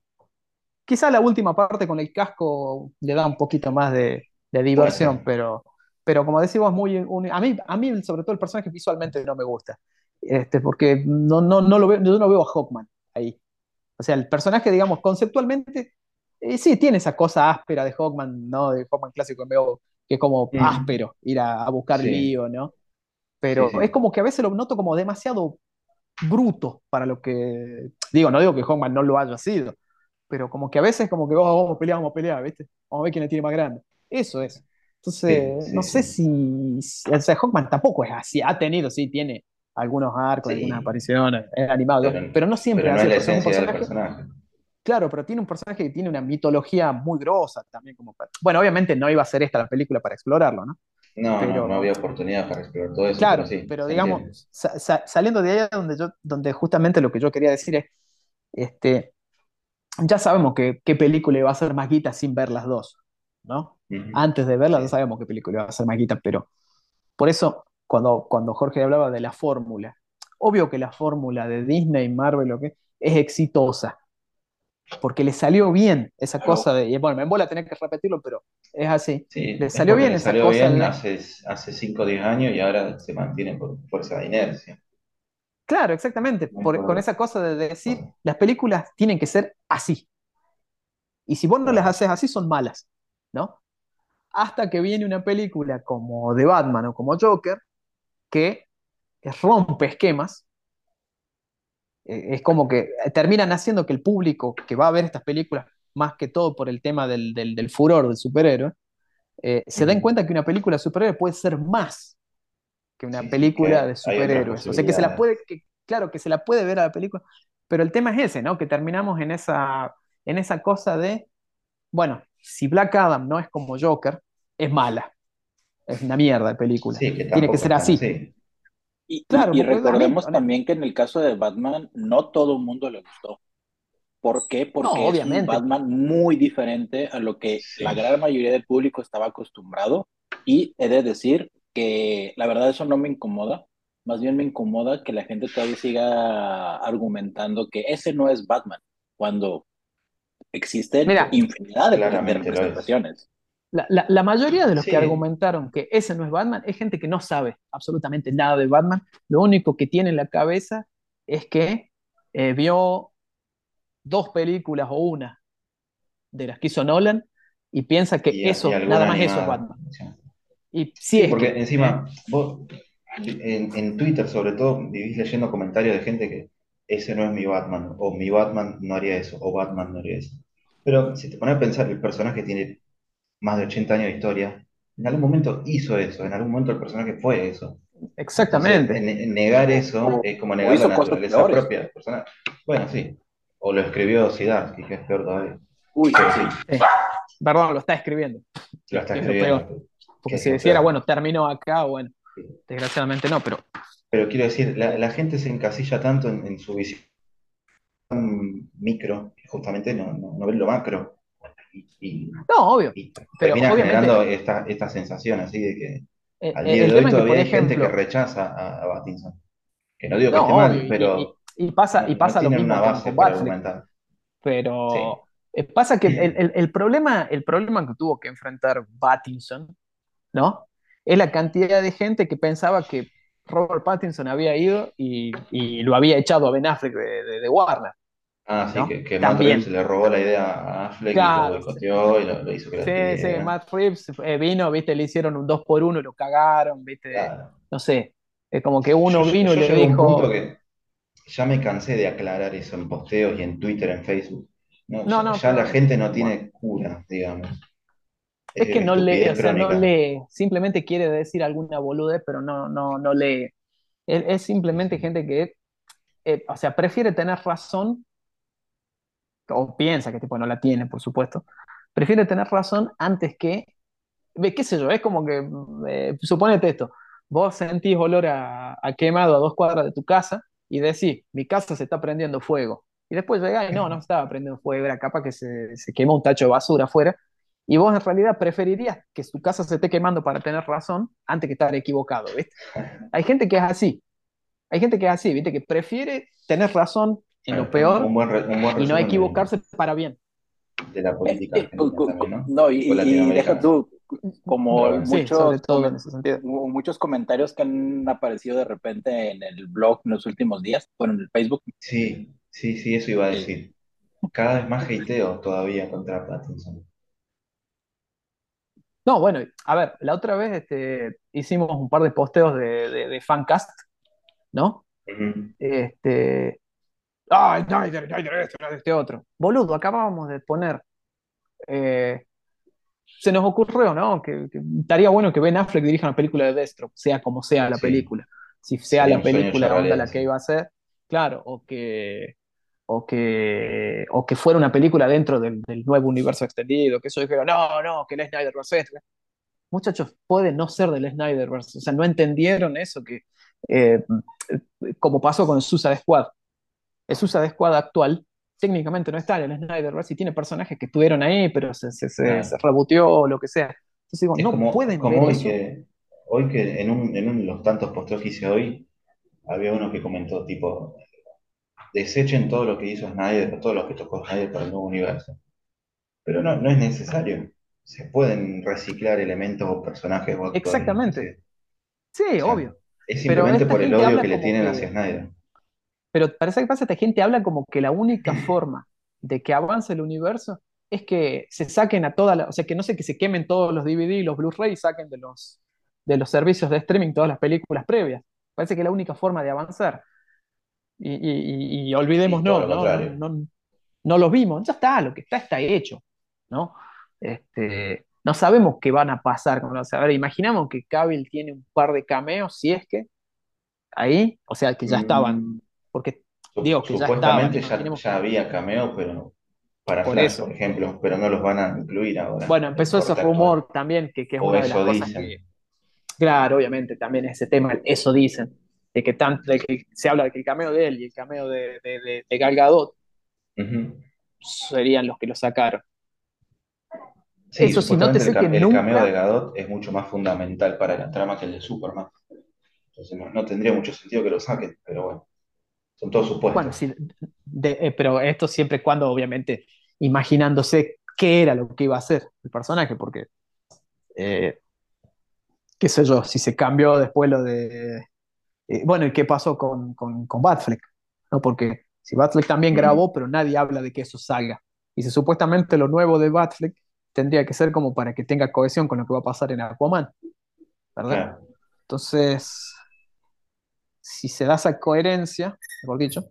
quizás la última parte con el casco le da un poquito más de, diversión, pero, pero como decimos, muy, a, mí, a mí sobre todo el personaje visualmente no me gusta, este, porque no, no, no lo veo, yo no veo a Hawkman, ahí. O sea, el personaje, digamos, conceptualmente, eh, sí, tiene esa cosa áspera de Hawkman, ¿no? De Hawkman clásico, que es como áspero, ir a, buscar el lío, ¿no? Pero es como que a veces lo noto como demasiado bruto para lo que. Digo, no digo que Hawkman no lo haya sido, pero como que a veces, como que oh, vamos a pelear, vamos a pelear, ¿viste? Vamos a ver quién le tiene más grande. Eso es. Entonces, no sé si. O sea, Hawkman tampoco es así. Ha tenido, sí, tiene algunos arcos, algunas apariciones, es animado, pero, no siempre pero no es la esencia del personaje. Claro, pero tiene un personaje que tiene una mitología muy grosa también. Como bueno, obviamente no iba a ser esta la película para explorarlo, ¿no? No, no, había oportunidad para explorar todo eso. Claro, pero, sí, pero digamos, saliendo de ahí donde, yo, donde justamente lo que yo quería decir es, este, ya sabemos que, qué película iba a ser más guita sin ver las dos, ¿no? Antes de verlas ya sabemos qué película iba a ser más guita, pero por eso cuando, cuando Jorge hablaba de la fórmula, obvio que la fórmula de Disney, Marvel, lo que es exitosa, porque le salió bien esa cosa de, y bueno, me embola tener que repetirlo, pero es así. le salió bien esa salió cosa. Bien hace, hace 5 o 10 años y ahora se mantiene por fuerza de inercia. Claro, exactamente, con esa cosa de decir, las películas tienen que ser así. Y si vos no las haces así, son malas, ¿no? Hasta que viene una película como The Batman o como Joker, que rompe esquemas. Eh, es como que terminan haciendo que el público que va a ver estas películas, más que todo por el tema del, furor del superhéroe, eh, se den cuenta que una película de superhéroes puede ser más que una película de superhéroes. O sea, que se la puede, claro, que se la puede ver a la película, pero el tema es ese, ¿no? Que terminamos en esa, en esa cosa de, bueno, si Black Adam no es como Joker, es mala es una mierda de película. Tiene que ser así. Y, claro, y recordemos también que en el caso de Batman, no todo el mundo le gustó. ¿Por qué? Porque es un Batman muy diferente a lo que la gran mayoría del público estaba acostumbrado. Y he de decir que la verdad eso no me incomoda. Más bien me incomoda que la gente todavía siga argumentando que ese no es Batman, cuando existen infinidad de representaciones. La, mayoría de los que argumentaron que ese no es Batman es gente que no sabe absolutamente nada de Batman. Lo único que tiene en la cabeza es que eh, vio dos películas o una de las que hizo Nolan y piensa que eso, nada más eso es Batman. Y sí, porque encima, vos en, en, Twitter sobre todo vivís leyendo comentarios de gente que ese no es mi Batman, o mi Batman no haría eso, o Batman no haría eso. Pero si te pones a pensar, el personaje tiene más de 80 años de historia, en algún momento hizo eso, en algún momento el personaje fue eso. Exactamente. negar eso es como negar la naturaleza propia del personaje. Bueno, sí. O lo escribió Siddharth, que es peor todavía. Uy, sí. Perdón, lo está escribiendo. Lo está escribiendo. Porque si decía, bueno, terminó acá, bueno, desgraciadamente no, pero... Pero quiero decir, la, gente se encasilla tanto en, su visión micro, que justamente no, no, no ven lo macro. No, obvio. pero termina generando esta, esta, sensación así de que eh, al día de hoy todavía hay gente que rechaza a, a, Que no digo que esté mal, pero. Y, pasa, y pasa lo mismo una base para Pero eh, pasa que el, el, problema, el problema que tuvo que enfrentar Pattinson, ¿no? Es la cantidad de gente que pensaba que Robert Pattinson había ido y, y lo había echado a Ben Affleck de, de Warner. Ah, sí, que, que Matt Reeves le robó la idea a Affleck y lo boicoteó y lo, hizo que Sí, sí, Matt Reeves eh, vino, viste, le hicieron un 2 por 1 y lo cagaron, viste. No sé, es como que uno vino y le dijo. Un punto que ya me cansé de aclarar eso en posteos y en Twitter, en Facebook. No, no, no ya la gente no tiene cura, digamos. Es que no lee, o sea, no lee, simplemente quiere decir alguna boludez, pero no, no, no lee. Es, simplemente gente que, eh, o sea, prefiere tener razón o piensa que tipo no la tiene, por supuesto, prefiere tener razón antes que, qué sé yo, es como que, eh, suponete esto, vos sentís olor a, quemado a dos cuadras de tu casa y decís, mi casa se está prendiendo fuego. Y después llegás y no, no estaba prendiendo fuego, era capaz que se, se quema un tacho de basura afuera. Y vos en realidad preferirías que tu casa se esté quemando para tener razón antes que estar equivocado, ¿viste? Hay gente que es así. Hay gente que es así, ¿viste? Que prefiere tener razón en lo peor y no equivocarse para bien. De la política. Eh, ¿no? no, y, deja tú, como muchos, muchos comentarios que han aparecido de repente en el blog en los últimos días, bueno, en el Facebook. Sí. Sí, sí, eso iba a decir. Cada vez más hateo todavía contra Pattinson. No, bueno, a ver, la otra vez este, hicimos un par de posteos de, de, fancast, ¿no? Este. ¡Ay, Snyder, este, este otro! Boludo, acabábamos de poner. Eh, se nos ocurrió, ¿no? Que, estaría bueno que Ben Affleck dirija una película de Destro, sea como sea la película. Si sea la película onda la que iba a ser, claro, o que o que, o que fuera una película dentro del, nuevo universo extendido, que eso dijeron, no, no, que el Snyderverse Muchachos, puede no ser del Snyderverse, o sea, no entendieron eso, que eh, como pasó con Suicide Squad. El Suicide Squad actual técnicamente no está en el Snyderverse y tiene personajes que estuvieron ahí, pero se, se, se, reboteó o lo que sea. Entonces digo, no pueden como hoy Que, hoy que en, un, en uno de los tantos posteos que hice hoy, había uno que comentó, tipo, desechen todo lo que hizo Snyder, todo lo que tocó Snyder para el nuevo universo. Pero no, no es necesario. Se pueden reciclar elementos o personajes o actores. Exactamente. Sí, obvio. Es simplemente por el odio que le tienen hacia Snyder. Pero parece que pasa, esta gente habla como que la única forma de que avance el universo es que se saquen a todas las, o sea, que no sé, que se quemen todos los DVD y los Blu-ray y saquen de los, de los servicios de streaming todas las películas previas. Parece que es la única forma de avanzar. Y, olvidemos, no, no, no, lo vimos, ya está, lo que está está hecho, ¿no? Este, no sabemos qué van a pasar con los. A ver, imaginamos que Cavill tiene un par de cameos, si es que ahí, o sea, que ya estaban, mm. porque digo que ya estaban. Ya, ya, había cameos, pero para por Flash, por ejemplo, pero no los van a incluir ahora. Bueno, empezó ese rumor también, que, que es una de las cosas que. Claro, obviamente, también ese tema, eso dicen de que, tanto, de que se habla de que el cameo de él y el cameo de, de, de, Gal Gadot serían los que lo sacaron. Eso sí, no te sé que el cameo de Gadot es mucho más fundamental para la trama que el de Superman. Entonces no, tendría mucho sentido que lo saquen, pero bueno. Son todos supuestos. Bueno, sí, eh, pero esto siempre cuando, obviamente, imaginándose qué era lo que iba a hacer el personaje, porque, eh, qué sé yo, si se cambió después lo de eh, bueno, ¿y qué pasó con, con, con Batfleck? ¿No? Porque si Batfleck también grabó, pero nadie habla de que eso salga. Y si supuestamente lo nuevo de Batfleck tendría que ser como para que tenga cohesión con lo que va a pasar en Aquaman. ¿Verdad? Entonces, si se da esa coherencia, mejor dicho,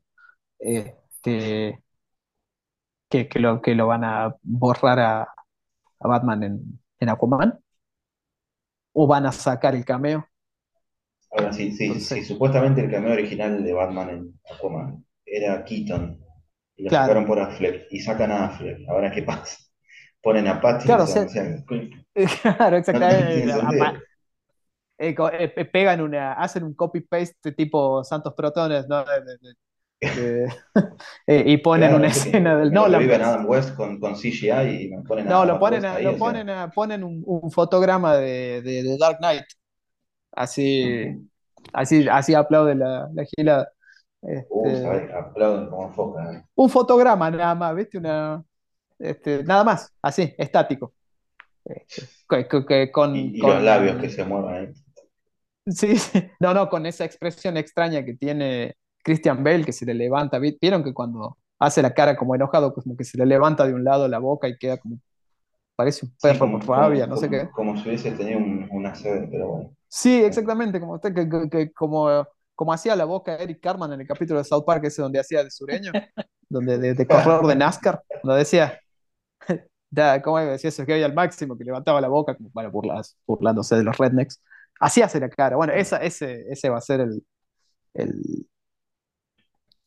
este, que, que, lo, que lo van a borrar a, a Batman en, en Aquaman, o van a sacar el cameo Ahora sí, sí, sí, supuestamente el cameo original de Batman en Aquaman era Keaton. Y lo sacaron por Affleck. Y sacan a Affleck. Ahora, ¿qué pasa? Ponen a Pattinson. Claro, claro exactamente. Eh, eh, pegan una, hacen un copy-paste tipo Santos Protones, ¿no? Eh, y ponen una escena del no viven Adam West con, con, CGI y ponen no lo ponen lo ponen ponen un, un, fotograma de, de, Dark Knight Así, así, así aplaude la, la gilada. Este, aplauden como foca. ¿eh? Un fotograma nada más, ¿viste? Una, este, nada más, así, estático. Este, con, y, los labios que se muevan. ¿eh? Sí, no, no, con esa expresión extraña que tiene Christian Bell, que se le levanta. ¿Vieron que cuando hace la cara como enojado, como que se le levanta de un lado la boca y queda como. Parece un perro con rabia, no sé qué. Como si hubiese tenido una sed, pero bueno. Sí, exactamente, como usted, que, como, como hacía la boca Eric Carman en el capítulo de South Park, ese donde hacía de sureño, donde de, corredor de NASCAR, donde decía, da, ¿cómo decía eso? Que había al máximo, que levantaba la boca, como burlas, burlándose de los rednecks. Así hace la cara. Bueno, esa, ese, ese va a ser el, el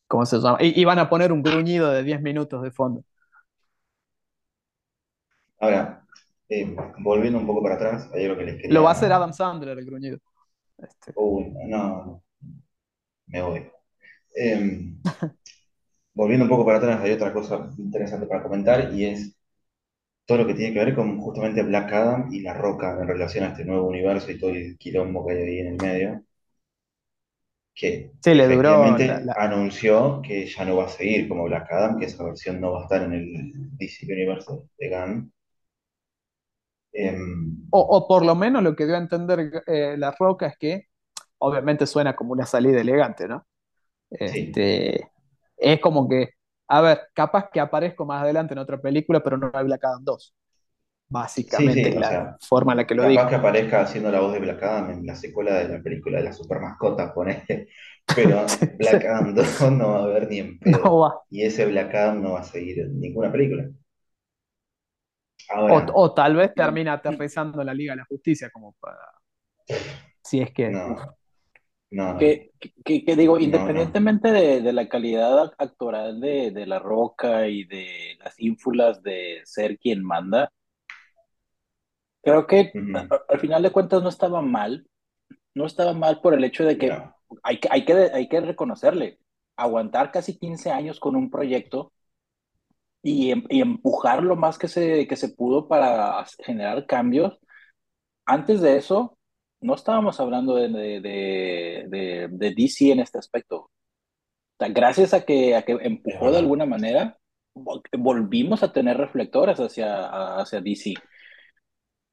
¿cómo se llama? Y, van a poner un gruñido de 10 minutos de fondo. Ahora, eh, volviendo un poco para atrás, hay lo que les quería... Lo va a hacer Adam Sandler, el gruñido. Este. Uy, no, me voy. Em, volviendo un poco para atrás, hay otra cosa interesante para comentar y es todo lo que tiene que ver con justamente Black Adam y La Roca en relación a este nuevo universo y todo el quilombo que hay ahí en el medio. Que sí, le duró anunció que ya no va a seguir como Black Adam, que esa versión no va a estar en el DC Universe de Gunn, Em, o, por lo menos lo que dio a entender eh, La Roca es que, obviamente suena como una salida elegante, ¿no? Este, es como que, a ver, capaz que aparezco más adelante en otra película, pero no hay Black Adam 2. Básicamente la forma en la que lo digo. Capaz que aparezca haciendo la voz de Black Adam en la secuela de la película de la super mascota, ponete. Pero Black Adam 2 no va a haber ni en pedo. Y ese Black Adam no va a seguir en ninguna película. O, tal vez termina aterrizando en la Liga de la Justicia como para... Si es que... No. Que, digo, independientemente de, la calidad actoral de, La Roca y de las ínfulas de ser quien manda, creo que al final de cuentas no estaba mal. No estaba mal por el hecho de que, hay, que, hay, que hay que reconocerle, aguantar casi 15 años con un proyecto y, em, y, empujar lo más que se, que se pudo para generar cambios. Antes de eso, no estábamos hablando de, de, de, DC en este aspecto. gracias a que, a que empujó de alguna manera, volvimos a tener reflectores hacia, hacia DC.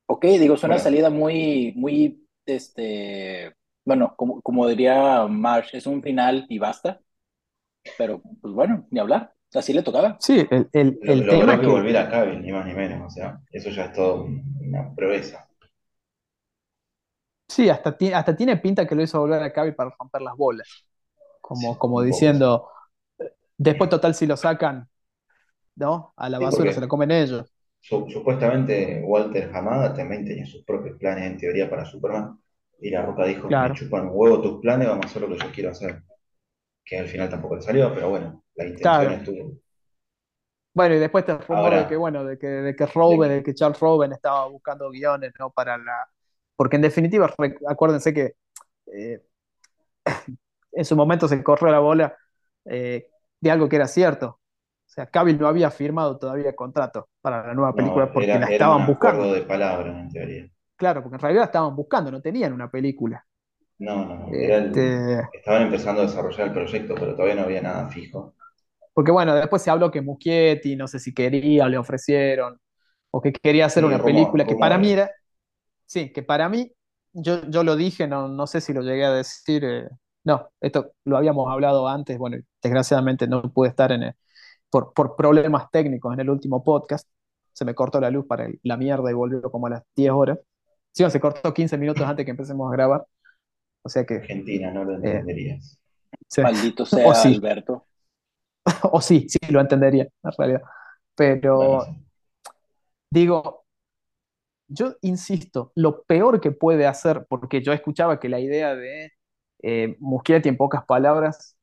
Ok, digo, es una salida muy, muy, este, bueno, como, como diría Marsh, es un final y basta. Pero, pues bueno, ni hablar. Así le tocaba. Sí, el, el, el tema que volver a Cavill, ni más ni menos. O sea, eso ya es todo una proeza. Sí, hasta, hasta tiene pinta que lo hizo volver a Cavi para romper las bolas. Como, como diciendo, después total si lo sacan, ¿no? A la basura se lo comen ellos. supuestamente Walter Hamada también tenía sus propios planes en teoría para Superman. Y la Roca dijo, me chupan huevo tus planes, vamos a hacer lo que yo quiero hacer. Que al final tampoco le salió, pero bueno, la intención estuvo. Bueno, y después te rumor de que, bueno, de que, de que Robin, de que Charles Robin estaba buscando guiones, ¿no? Para la, porque en definitiva, acuérdense que eh, en su momento se corrió la bola eh, de algo que era cierto. O sea, Cavill no había firmado todavía contrato para la nueva película porque la estaban buscando. de palabras, en teoría. Claro, porque en realidad la estaban buscando, no tenían una película. No, no, este estaban empezando a desarrollar el proyecto, pero todavía no había nada fijo. Porque bueno, después se habló que Muschietti, no sé si quería, le ofrecieron, o que quería hacer una película que para mí era, Sí, que para mí, yo, yo lo dije, no, no sé si lo llegué a decir, eh, no, esto lo habíamos hablado antes, bueno, desgraciadamente no pude estar en por, por problemas técnicos en el último podcast, se me cortó la luz para la mierda y volvió como a las 10 horas. Sí, se cortó 15 minutos antes que empecemos a grabar. O sea que. Argentina, no lo eh, entenderías. Maldito sea o Alberto. o sí, sí lo entendería, en realidad. Pero digo, yo insisto, lo peor que puede hacer, porque yo escuchaba que la idea de eh, Muschietti, en pocas palabras,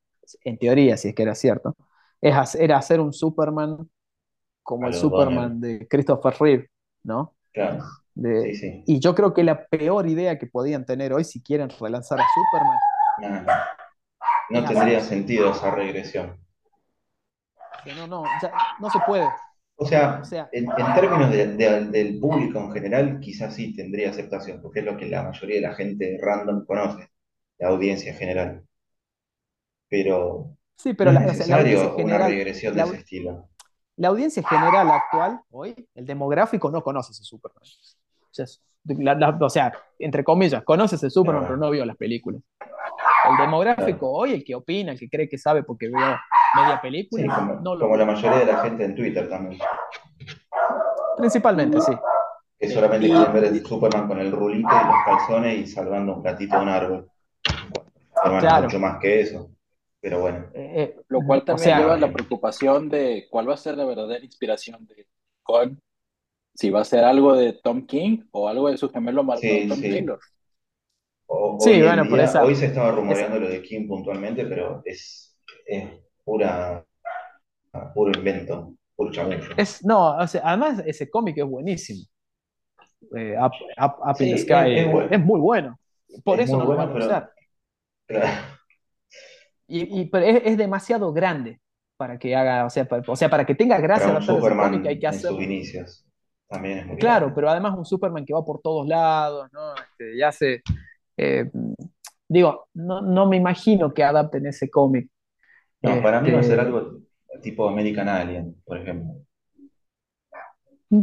en teoría, si es que era cierto, es era hacer un Superman como el Superman de Christopher Reeve, ¿no? Claro. Y yo creo que la peor idea que podían tener hoy si quieren relanzar a Superman. No, tendría sentido esa regresión. No, no, no se puede. O sea, en, términos del público en general, quizás sí tendría aceptación, porque es lo que la mayoría de la gente random conoce, la audiencia general. Pero, sí, pero no es necesario una regresión de ese estilo. La audiencia general actual, hoy, el demográfico no conoce ese Superman. O sea, entre comillas, conoce ese Superman, pero no vio las películas. El demográfico hoy, el que opina, el que cree que sabe porque vio media película. como, la mayoría de la gente en Twitter también. Principalmente, sí. Que solamente quieren ver el Superman con el rulito y los calzones y salvando un gatito de un árbol. Claro. mucho más que eso. Pero bueno. Eh, eh, lo cual también lleva la preocupación de cuál va a ser la verdadera inspiración de Con. Si va a ser algo de Tom King o algo de su gemelo Marco Tom Taylor. sí, bueno, por eso. Hoy se estaba rumoreando lo de King puntualmente, pero es pura, puro invento, puro chamullo. Es, no, además ese cómic es buenísimo. Eh, up, in the Sky es, muy bueno. Por eso no lo van a usar. Y, y, pero es, demasiado grande para que haga, o sea, para, o sea, para que tenga gracia la Superman hay que hacer. En sus inicios. También es muy claro, pero además un Superman que va por todos lados, ¿no? Este, ya se. Eh, digo, no, no me imagino que adapten ese cómic no, para mí va a ser este, algo tipo American Alien, por ejemplo.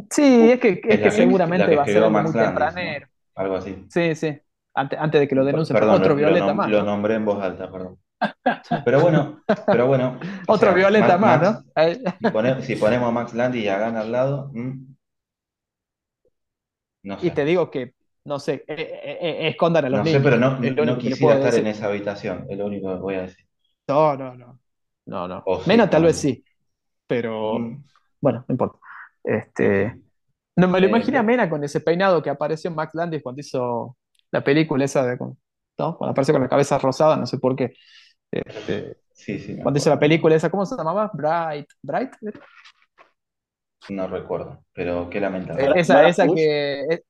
Sí, es que, es que, seguramente va a ser muy tempranero. Algo así. Sí, sí. Antes, antes de que lo denuncien, otro Violeta más. Lo nombré en voz alta, perdón. Pero bueno, pero bueno. Otro Violeta más, ¿no? Si, ponemos a Max Landy y a Gan al lado. No sé. Y te digo que, no sé, eh, eh, eh, escondan a los niños. No sé, pero no, no quisiera estar en esa habitación, es lo único que voy a decir. No, no, no. No, no. Menos tal vez sí. Pero mm. bueno, no importa. Este. No me lo imagino a Mena con ese peinado que apareció en Max Landis cuando hizo la película esa de ¿no? Cuando apareció con la cabeza rosada, no sé por qué. Este, sí, sí, cuando hizo la película esa, ¿cómo se llamaba? Bright. ¿Bright? No recuerdo, pero qué lamentable. Esa, esa que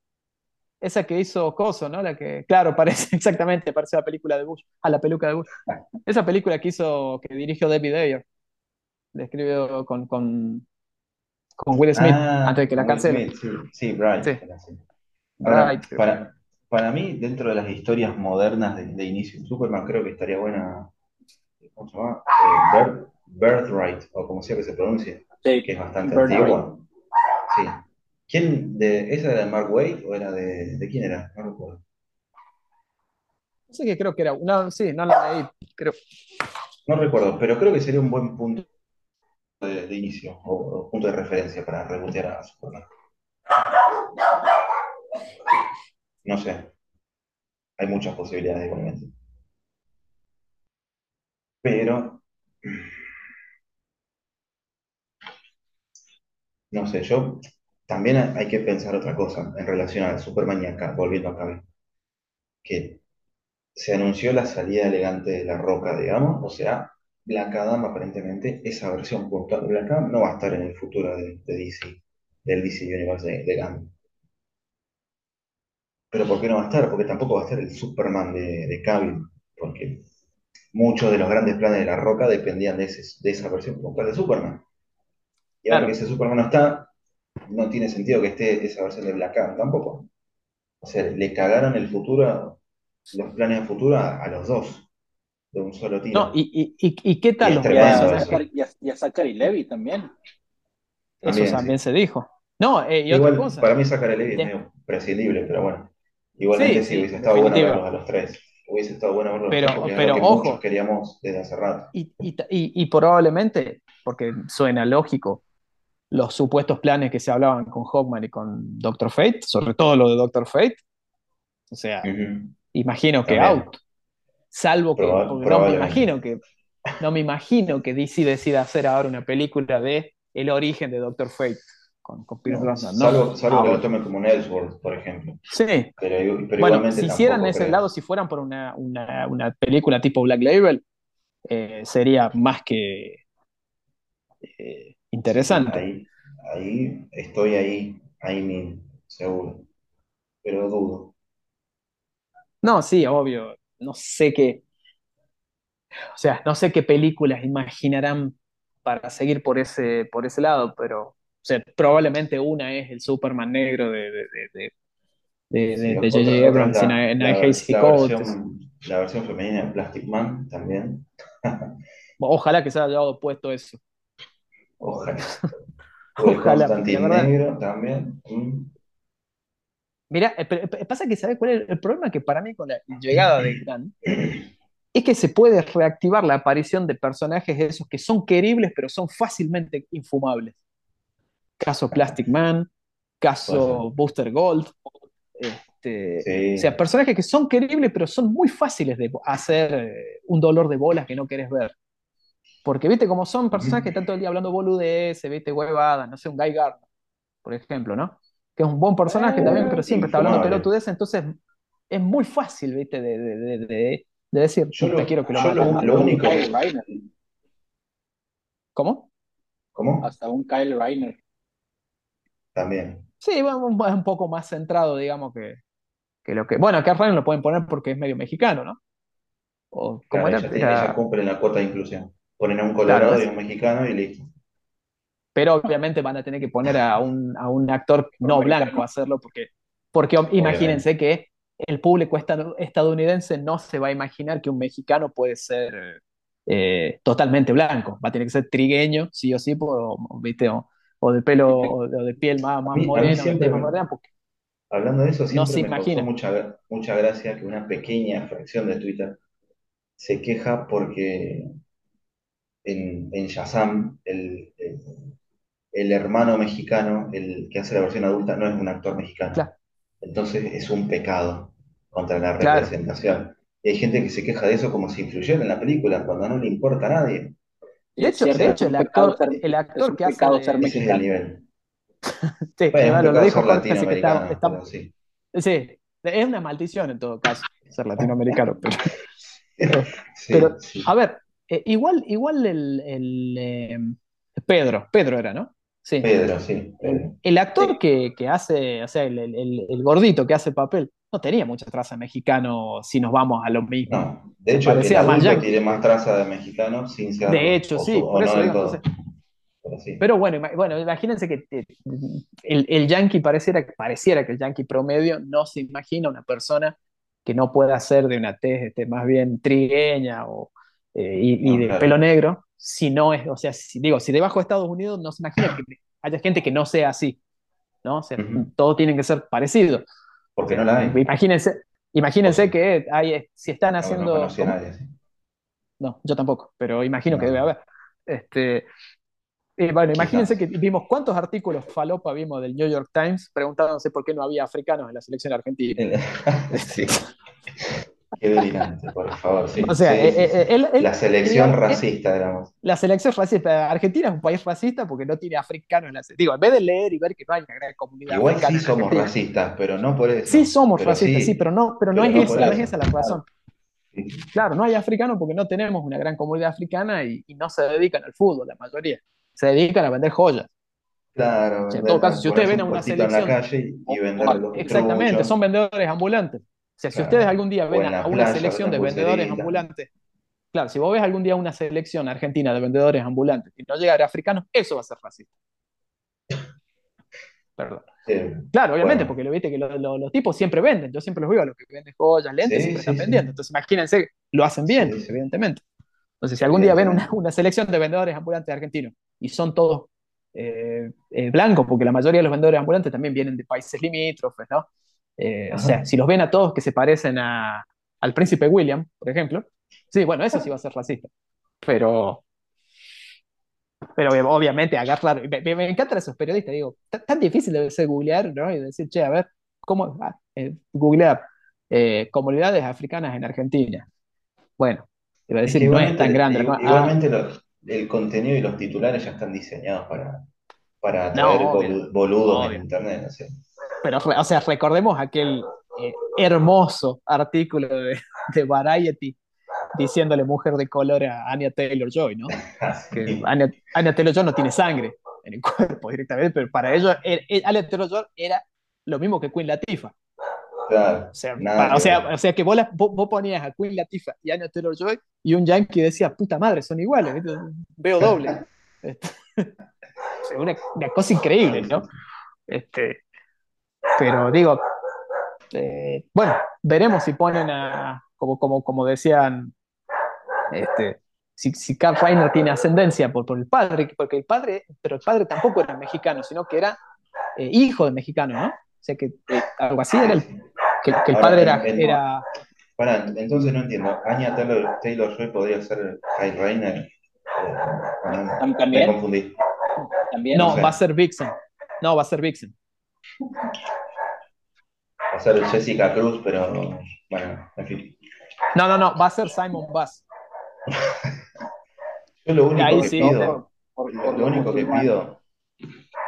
esa que hizo Coso, ¿no? La que, claro, parece exactamente, parece la película de Bush. a la peluca de Bush. Esa película que hizo, que dirigió David Ayer. Le escribió con, con, con Will Smith ah, antes de que la cancele. Sí, sí, Bright. Para, para, mí, dentro de las historias modernas de, inicio de Superman, creo que estaría buena. ¿Cómo se llama? Eh, Birthright, o como sea que se pronuncie. Que es bastante antigua. Sí. ¿Quién de, ¿Esa era de Mark Waid o era de, de quién era? No recuerdo. No sé qué creo que era. No, sí, no la leí, creo. No recuerdo, pero creo que sería un buen punto de, inicio o, punto de referencia para rebotear a Superman. No sé. Hay muchas posibilidades igualmente. Pero. No sé, yo también hay que pensar otra cosa en relación a Superman y acá, volviendo acá. Que se anunció la salida elegante de la roca, digamos, o sea, Black Adam aparentemente, esa versión puntual de Black Adam no va a estar en el futuro de, DC, del DC Universe de, de Pero ¿por qué no va a estar? Porque tampoco va a estar el Superman de, de porque muchos de los grandes planes de la roca dependían de, de esa versión puntual de Superman. Y ahora que ese Superman no está, no tiene sentido que esté esa versión de Black Adam tampoco. O sea, le cagaron el futuro, los planes de futuro a, los dos, de un solo tiro. No, y, y, y, qué tal los planes? Y a, Zachary Levy también. Eso también se dijo. No, eh, y otra cosa. Para mí Zachary Levy es medio prescindible, pero bueno. Igualmente sí, hubiese estado bueno verlos a los tres. Hubiese estado bueno verlos pero, a los tres. Pero, ojo. queríamos desde hace rato. Y, y probablemente, porque suena lógico, los supuestos planes que se hablaban con Hawkman y con Doctor Fate, sobre todo lo de Doctor Fate. O sea, imagino que out. Salvo que no me imagino que no me imagino que DC decida hacer ahora una película de el origen de Doctor Fate con, con Pierce Salvo, que lo tome como un Ellsworth, por ejemplo. Sí. Pero, bueno, si hicieran ese lado, si fueran por una, una, película tipo Black Label, eh, sería más que eh, Interesante. ahí, ahí, estoy ahí, ahí mismo, seguro. Pero dudo. No, sí, obvio. No sé qué. O sea, no sé qué películas imaginarán para seguir por ese, por ese lado, pero o sea, probablemente una es el Superman negro de, de, de, de J.J. Abrams en, en la, versión, la versión femenina de Plastic Man también. Ojalá que se haya dado puesto eso. Ojalá. Ojalá. Negro también. Mm. Mira, eh, pasa que ¿sabes cuál es el problema? Que para mí con la llegada de Gran es que se puede reactivar la aparición de personajes esos que son queribles pero son fácilmente infumables. Caso Plastic Man, caso Booster Gold. Este, o sea, personajes que son queribles pero son muy fáciles de hacer eh, un dolor de bolas que no querés ver. Porque, viste, como son personajes que están todo el día hablando boludez, viste, huevadas, no sé, un Guy Gardner, por ejemplo, ¿no? Que es un buen personaje también, pero siempre está hablando pelotudez, entonces es muy fácil, viste, de, de, de, de decir, yo no quiero que lo maten. Lo, único... ¿Cómo? ¿Cómo? Hasta un Kyle Reiner. También. Sí, es un poco más centrado, digamos, que, que lo que. Bueno, a Kyle Reiner lo pueden poner porque es medio mexicano, ¿no? O, como era, ella, cumple la cuota de inclusión. Ponen a un colorado y un mexicano y listo. Pero obviamente van a tener que poner a un, a un actor no blanco a hacerlo porque, porque imagínense que el público estadounidense no se va a imaginar que un mexicano puede ser eh, totalmente blanco. Va a tener que ser trigueño, sí o sí, o, ¿viste? o, de pelo o de piel más, más morena, Hablando de eso, siempre no se me imagina. mucha, mucha gracia que una pequeña fracción de Twitter se queja porque en, en Shazam el, el, hermano mexicano, el que hace la versión adulta, no es un actor mexicano. Entonces es un pecado contra la representación. Y hay gente que se queja de eso como si influyera en la película, cuando no le importa a nadie. De hecho, de hecho el actor, el actor que hace. Ser mexicano. nivel. sí, bueno, lo dijo Jorge, que está, sí. sí. es una maldición en todo caso ser latinoamericano. Pero, a ver, eh, igual, igual el, el eh, Pedro, Pedro era, ¿no? Sí. Pedro, sí. El actor que, que, hace, o sea, el, el, el, gordito que hace papel, no tenía mucha traza de mexicano si nos vamos a lo mismo. No, de hecho, el adulto tiene más traza de mexicano sin ser. De hecho, sí, por eso entonces, pero, bueno, bueno, imagínense que eh, el, el yankee pareciera, pareciera que el yankee promedio no se imagina una persona que no pueda ser de una tez este, más bien trigueña o, eh, y, de pelo negro, si no es, o sea, si, digo, si debajo de Estados Unidos no se imagina que haya gente que no sea así, ¿no? O sea, todos tienen que ser parecidos. Porque no la hay. Imagínense, imagínense que hay, si están haciendo... No, no, yo tampoco, pero imagino que debe haber. Este, eh, bueno, imagínense que vimos cuántos artículos falopa vimos del New York Times preguntándose por qué no había africanos en la selección argentina. sí. Qué delirante, por favor. O sea, eh, la selección racista, digamos. La selección racista. Argentina es un país racista porque no tiene africanos en la. Digo, en vez de leer y ver que no hay una gran comunidad Igual sí somos racistas, pero no por eso. Sí somos racistas, sí, pero no, pero no, es, esa, no es esa la razón. Claro, no hay africanos porque no tenemos una gran comunidad africana y no se dedican al fútbol, la mayoría se dedican a vender joyas. Claro. en todo caso, si ustedes ven a una selección. En la calle y venderlo, exactamente, son vendedores ambulantes. O sea, si ustedes algún día ven a una selección de vendedores ambulantes, claro, si vos ves algún día una selección argentina de vendedores ambulantes y no llega a africanos, eso va a ser racista. Perdón. claro, obviamente, porque lo viste que los tipos siempre venden. Yo siempre los veo a los que venden joyas, lentes, siempre están vendiendo. Entonces, imagínense, lo hacen bien, evidentemente. Entonces, si algún día ven una, una, selección de vendedores ambulantes argentinos y son todos eh, eh, blancos, porque la mayoría de los vendedores ambulantes también vienen de países limítrofes, ¿no? Eh, o sea, si los ven a todos que se parecen a, al príncipe William, por ejemplo, sí, bueno, eso sí va a ser racista. Pero, pero obviamente agarrar, me, me, encantan esos periodistas, digo, tan difícil debe ser googlear, ¿no? Y decir, che, a ver, ¿cómo? Ah, googlear comunidades africanas en Argentina. Bueno, iba a decir, no es tan grande. Igualmente los, el contenido y los titulares ya están diseñados para, para atraer boludos en internet, no sé. Pero, o sea, recordemos aquel eh, hermoso artículo de, de, Variety diciéndole mujer de color a Anya Taylor Joy, ¿no? Que Anya, Taylor Joy no tiene sangre en el cuerpo directamente, pero para ellos, Anya Taylor Joy era lo mismo que Queen Latifah. Claro, o, sea, o, sea, o sea, que vos, vos, ponías a Queen Latifah y Anya Taylor Joy y un yankee decía, puta madre, son iguales, veo doble. Este, una, una, cosa increíble, ¿no? Este, pero digo, eh, bueno, veremos si ponen a, como, como, como decían, este, si, si Carl Reiner tiene ascendencia por, por el padre, porque el padre, pero el padre tampoco era mexicano, sino que era eh, hijo de mexicano, ¿no? O sea que eh, algo así era el, que, el padre era, era... Para, entonces no entiendo. Anya Taylor, Taylor Joy podría ser Kyle Rainer. Eh, ¿También? Me confundí. ¿También? No, va a ser Vixen. No, va a ser Vixen. Va a ser Jessica Cruz, pero bueno, en fin. No, no, no, va a ser Simon Bass. Yo lo único que pido, lo único que pido.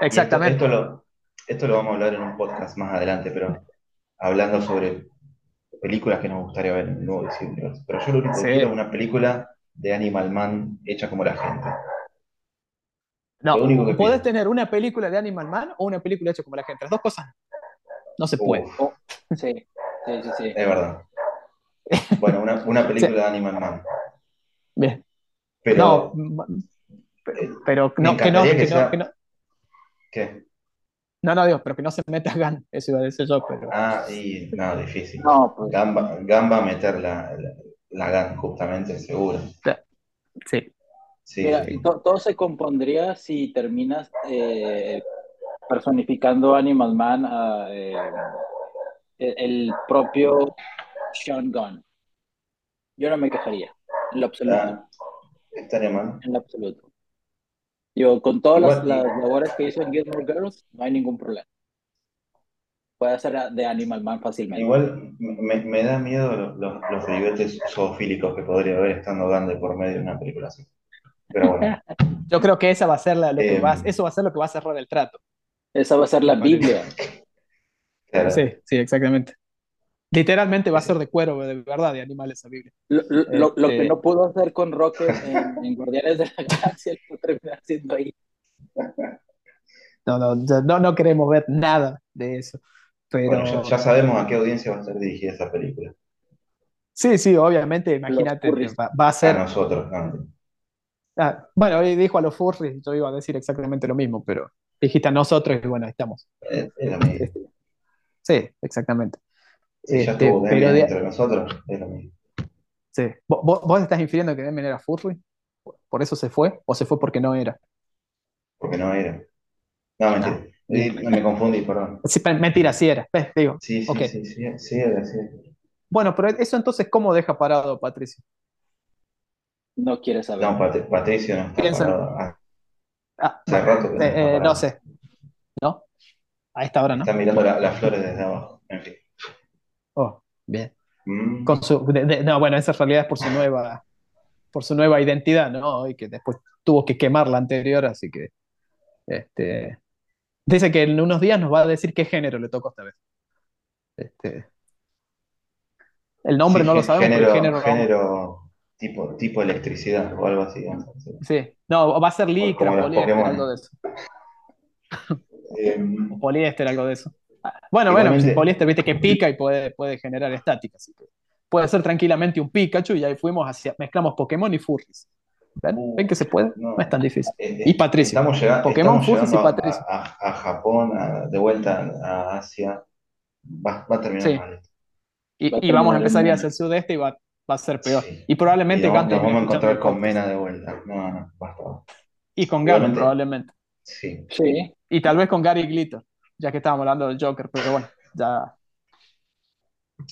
Exactamente. Esto, lo, esto lo vamos a hablar en un podcast más adelante, pero hablando sobre películas que nos gustaría ver en el nuevo Disney Pero yo lo único que quiero es una película de Animal Man hecha como la gente. No, puedes tener una película de Animal Man o una película hecha como la gente. Las dos cosas no se puede. Sí, sí, sí, sí. Es verdad. Bueno, una, una película de Animal Man. Bien. Pero, no, pero no, que no, que, no, que no. ¿Qué? No, no, Dios, pero que no se meta Gan, eso iba a decir yo, pero. Ah, y no, difícil. No, pues... Gamba, va a meter la, la, GAN, justamente, seguro. Sí. sí. Mira, todo se compondría si terminas eh, personificando Animal Man a eh, el propio Sean Gunn. Yo no me quejaría. En lo absoluto. Ah, estaría mal. En lo absoluto. Yo, con todas las, labores que hizo en Gilmore Girls, no hay ningún problema. Puede hacer de Animal Man fácilmente. Igual me, da miedo los, los, los zoofílicos que podría haber estando dando por medio de una película así. Pero bueno. Yo creo que esa va a ser lo que va, em. eso va a ser lo que va a cerrar el trato. Esa va a ser la Biblia. Sí, sí, exactamente. Literalmente va a ser de cuero, de verdad, de animales esa Biblia. Lo, que este no pudo hacer con Rocket en, Guardianes de la Galaxia, lo termina haciendo ahí. No, no, no, no queremos ver nada de eso. Pero... Bueno, ya, sabemos a qué audiencia va a ser dirigida esa película. Sí, sí, obviamente, imagínate, va, a ser... A nosotros, no. Ah, bueno, dijo a los furries, yo iba a decir exactamente lo mismo, pero dijiste a nosotros y bueno, ahí estamos. Es, lo mismo. Este, sí, exactamente. Si ya este, estuvo pero entre nosotros, mismo. Sí. ¿Vos, estás infiriendo que Demian era furry? ¿Por eso se fue? ¿O se fue porque no era? Porque no era. No, mentira. No, me confundí, perdón. Sí, mentira, sí era. Digo. Sí, sí, sí, sí, sí, era, sí. Bueno, pero eso entonces, ¿cómo deja parado Patricio? No quiere saber. No, Patricio no está parado. Ah, ah rato que eh, no, sé. ¿No? A esta hora, ¿no? Está mirando las flores desde abajo. En fin. Oh, bien. Mm. Con su, no, bueno, esa realidad es por su nueva, por su nueva identidad, ¿no? Y que después tuvo que quemar la anterior, así que este, dice que en unos días nos va a decir qué género le tocó esta vez. Este, el nombre no lo sabemos, género, género, género tipo, tipo electricidad o algo así. Sí, no, va a ser licra, poliéster, algo de eso. Eh, poliéster, algo de eso. Bueno, bueno, el poliéster, viste que pica y puede, puede generar estática, así que puede ser tranquilamente un Pikachu y ahí fuimos hacia, mezclamos Pokémon y Furries. ¿Ven? Uh, ¿Ven que se puede? No, es tan difícil. Eh, y Patricio. Estamos llegando, Pokémon, Furries y Patricio. A, Japón, de vuelta a Asia. Va, va a terminar mal. Y, y vamos a empezar a ir hacia el sudeste y va, va a ser peor. Y probablemente y Nos vamos a encontrar con Mena de vuelta. No, no, basta. Y con Gary, probablemente. Sí. sí. Y tal vez con Gary Glitter, ya que estábamos hablando del Joker, pero bueno, ya.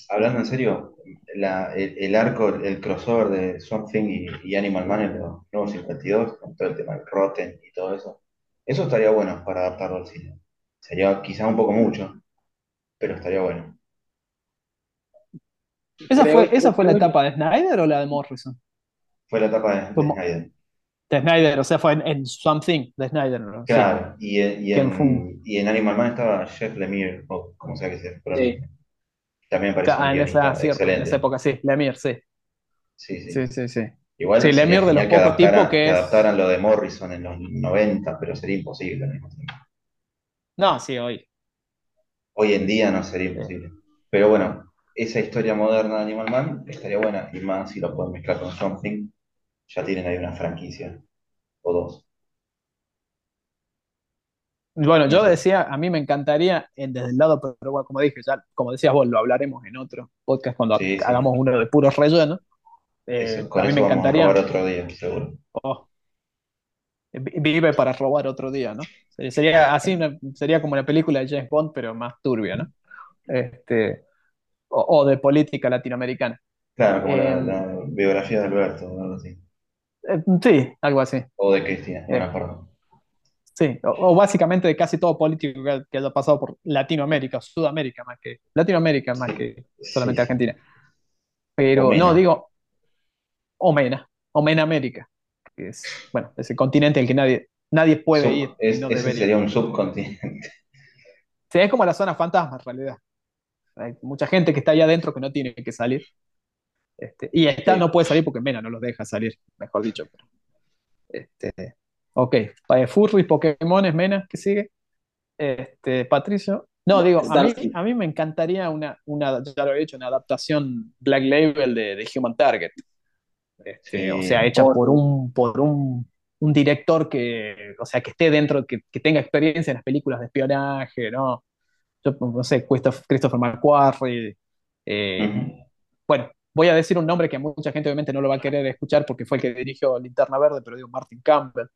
Hablando en serio, el, arco, el crossover de Swamp Thing y, Animal Man en los nuevos 52, con todo el tema del Rotten y todo eso, eso estaría bueno para adaptarlo al cine. Sería quizá un poco mucho, pero estaría bueno. ¿Esa fue, esa fue la etapa de Snyder o la de Morrison? Fue la etapa de, Snyder. De Snyder, o sea, fue en, Something de Snyder. ¿no? Claro, y, en, y, en, Animal Man estaba Jeff Lemire, o como sea que sea. sí. También parece ah, en, esa, excelente. en esa época, sí, Lemire, sí. Sí, sí. sí, sí, sí. Igual sí, Lemire de los pocos tipos que, es... adaptaran lo de Morrison en los 90, pero sería imposible al mismo tiempo. No, sí, hoy. Hoy en día no sería imposible. Pero bueno, esa historia moderna de Animal Man estaría buena, y más si lo pueden mezclar con Something, ya tienen ahí una franquicia, o dos. Bueno, yo decía, a mí me encantaría, desde el lado, pero bueno, como dije, ya, como decías vos, lo hablaremos en otro podcast cuando hagamos uno de puros rellenos. Eh, a mí me encantaría. robar otro día, seguro. Oh. vive para robar otro día, ¿no? Sería así, sería como una película de James Bond, pero más turbia, ¿no? Este, o, de política latinoamericana. Claro, como la, eh, biografía de Alberto, algo así. Eh, sí, algo así. O de Cristina, de eh, Sí, o, básicamente de casi todo político que, haya pasado por Latinoamérica, o Sudamérica más que Latinoamérica más que solamente Argentina. Pero no, digo, o Mena, o Mena América, que es, bueno, ese continente al que nadie, nadie puede ir. ese sería un subcontinente. Sí, es como la zona fantasma en realidad. Hay mucha gente que está allá adentro que no tiene que salir. Este, y esta no puede salir porque Mena no los deja salir, mejor dicho. este, ok, Furry, Pokémon, es Mena, ¿qué sigue? Este, Patricio. No, digo, a mí, me encantaría una, una, ya lo he dicho, una adaptación Black Label de, Human Target. Este, o sea, hecha por un, por un, director que, o sea, que esté dentro, que, que, tenga experiencia en las películas de espionaje, ¿no? No sé, Christopher McQuarrie. Eh, bueno, voy a decir un nombre que mucha gente obviamente no lo va a querer escuchar porque fue el que dirigió Linterna Verde, pero digo Martin Campbell.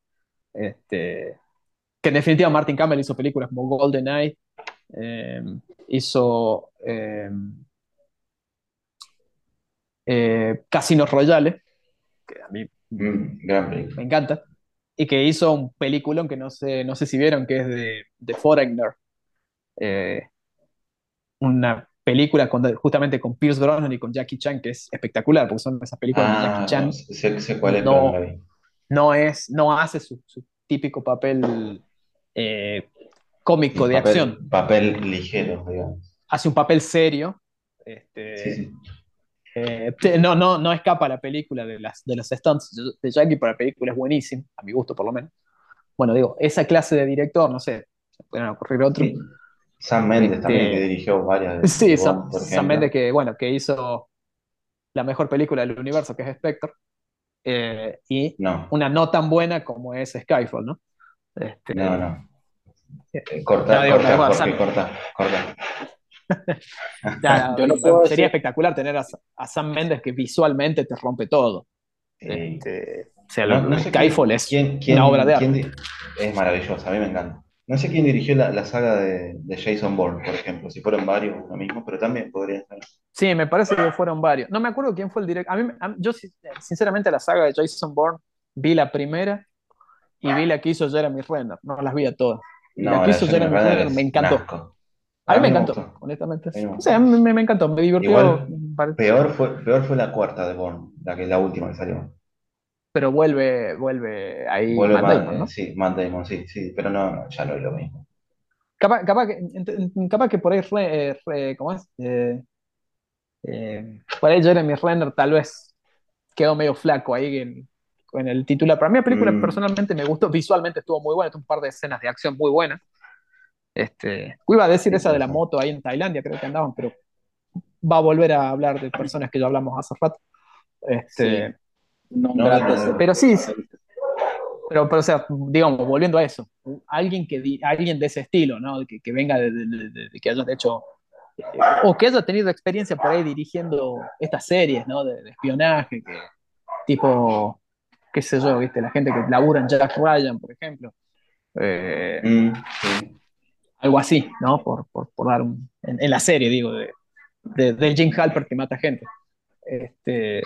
Este, que en definitiva Martin Campbell hizo películas como Golden Eye, eh, hizo eh, Casinos Royales, que a mí mm, me encanta, y que hizo un película que no sé, no sé si vieron, que es de, de Foreigner. Eh, una película justamente con Pierce Brosnan y con Jackie Chan, que es espectacular, porque son esas películas de Jackie ah, Chan. no, no, es, no hace su, típico papel eh, cómico de acción. Papel ligero, digamos. Hace un papel serio. Este, eh, no, no, no escapa la película de, las, de los stunts de Jackie, pero la película es buenísima, a mi gusto por lo menos. Bueno, digo, esa clase de director, no sé, se pueden ocurrir otro. Sam Mendes también, que este, dirigió varias. Sí, Sam, Mendes, que, bueno, que hizo la mejor película del universo, que es Spectre. Eh, y una no tan buena como es Skyfall, ¿no? Este, no, no. Eh, corta, corta, corta, corta. sería espectacular tener a, Sam Mendes que visualmente te rompe todo. Este, o sea, no, Skyfall es una obra de arte. Es maravilloso, a mí me encanta. No sé quién dirigió la, saga de, Jason Bourne, por ejemplo, si fueron varios, lo mismo, pero también podría ser. Sí, me parece que fueron varios. No me acuerdo quién fue el director. A mí, yo, sinceramente, la saga de Jason Bourne vi la primera y vi la que hizo Jeremy Renner. No las vi a todas. la que hizo Jeremy Renner me encantó. A mí me encantó, honestamente. O sea, me, me, encantó, me divirtió. peor, fue, peor fue la cuarta de Bourne, la que la última que salió. Pero vuelve, vuelve ahí vuelve Matt Damon, ¿no? Sí, Matt Damon, sí, sí, pero no, ya no es lo mismo. Capaz, capaz, que, capaz que por ahí, re, ¿cómo es? Eh, eh, por ahí Jeremy Renner tal vez quedó medio flaco ahí en, en el titular. Para mí la película mm. personalmente me gustó, visualmente estuvo muy buena, tuvo un par de escenas de acción muy buenas. Este, iba a decir esa de la moto ahí en Tailandia, creo que andaban, pero va a volver a hablar de personas que ya hablamos hace rato. Este, no, pero sí, pero, pero, o sea, digamos, volviendo a eso, alguien, que, alguien de ese estilo, ¿no? Que, que venga de, de, que haya hecho, eh, o que haya tenido experiencia por ahí dirigiendo estas series, ¿no? De, espionaje, que, tipo, qué sé yo, ¿viste? La gente que labura en Jack Ryan, por ejemplo. Eh, mm, algo así, ¿no? Por, por, por dar un, en, la serie, digo, de, de, Jim Halpert que mata gente. Este,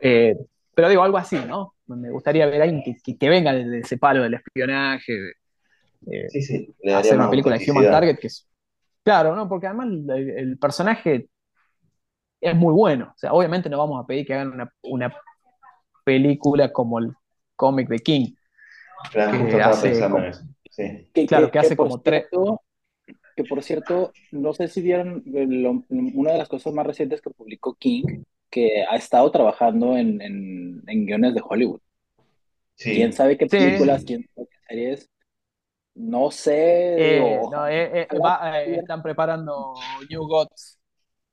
eh, pero digo, algo así, ¿no? Me gustaría ver a alguien que, venga de, ese palo del espionaje, eh, sí, sí, hacer una película de Human Target que es... Claro, ¿no? Porque además el, personaje es muy bueno. O sea, obviamente no vamos a pedir que hagan una, película como el cómic de King. Claro, que hace como, claro, que, hace como tres... Que por cierto, no sé si vieron una de las cosas más recientes que publicó King, que ha estado trabajando en, en, guiones de Hollywood. ¿Quién sabe qué películas, quién sabe qué series? No sé. Eh, eh, eh, están preparando New Gods.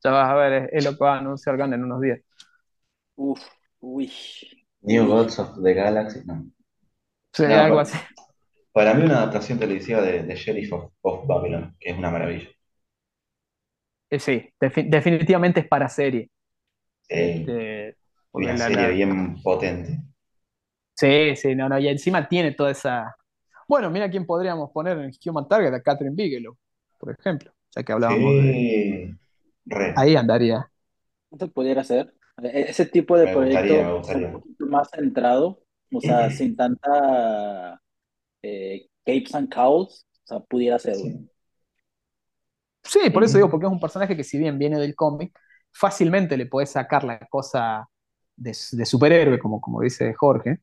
Ya vas a ver, es, lo que va a anunciar Gunn en unos días. Uf, uy. New Gods of the Galaxy, no. Sí, algo así. Para mí una adaptación televisiva de, de Sheriff of, Babylon, que es una maravilla. sí, definitivamente es para serie. Este, una serie bien potente. Sí, sí, no, no, y encima tiene toda esa. Bueno, mira quién podríamos poner en Human Target, a Catherine Bigelow, por ejemplo, ya que hablábamos de. Ahí andaría. ¿Qué pudiera ser? E-, ese tipo de proyecto más centrado, o sea, sin tanta eh, capes and cowls, o sea, pudiera ser. Sí. por eso digo, porque es un personaje que si bien viene del cómic, fácilmente le puedes sacar la cosa de, superhéroe, como, como dice Jorge,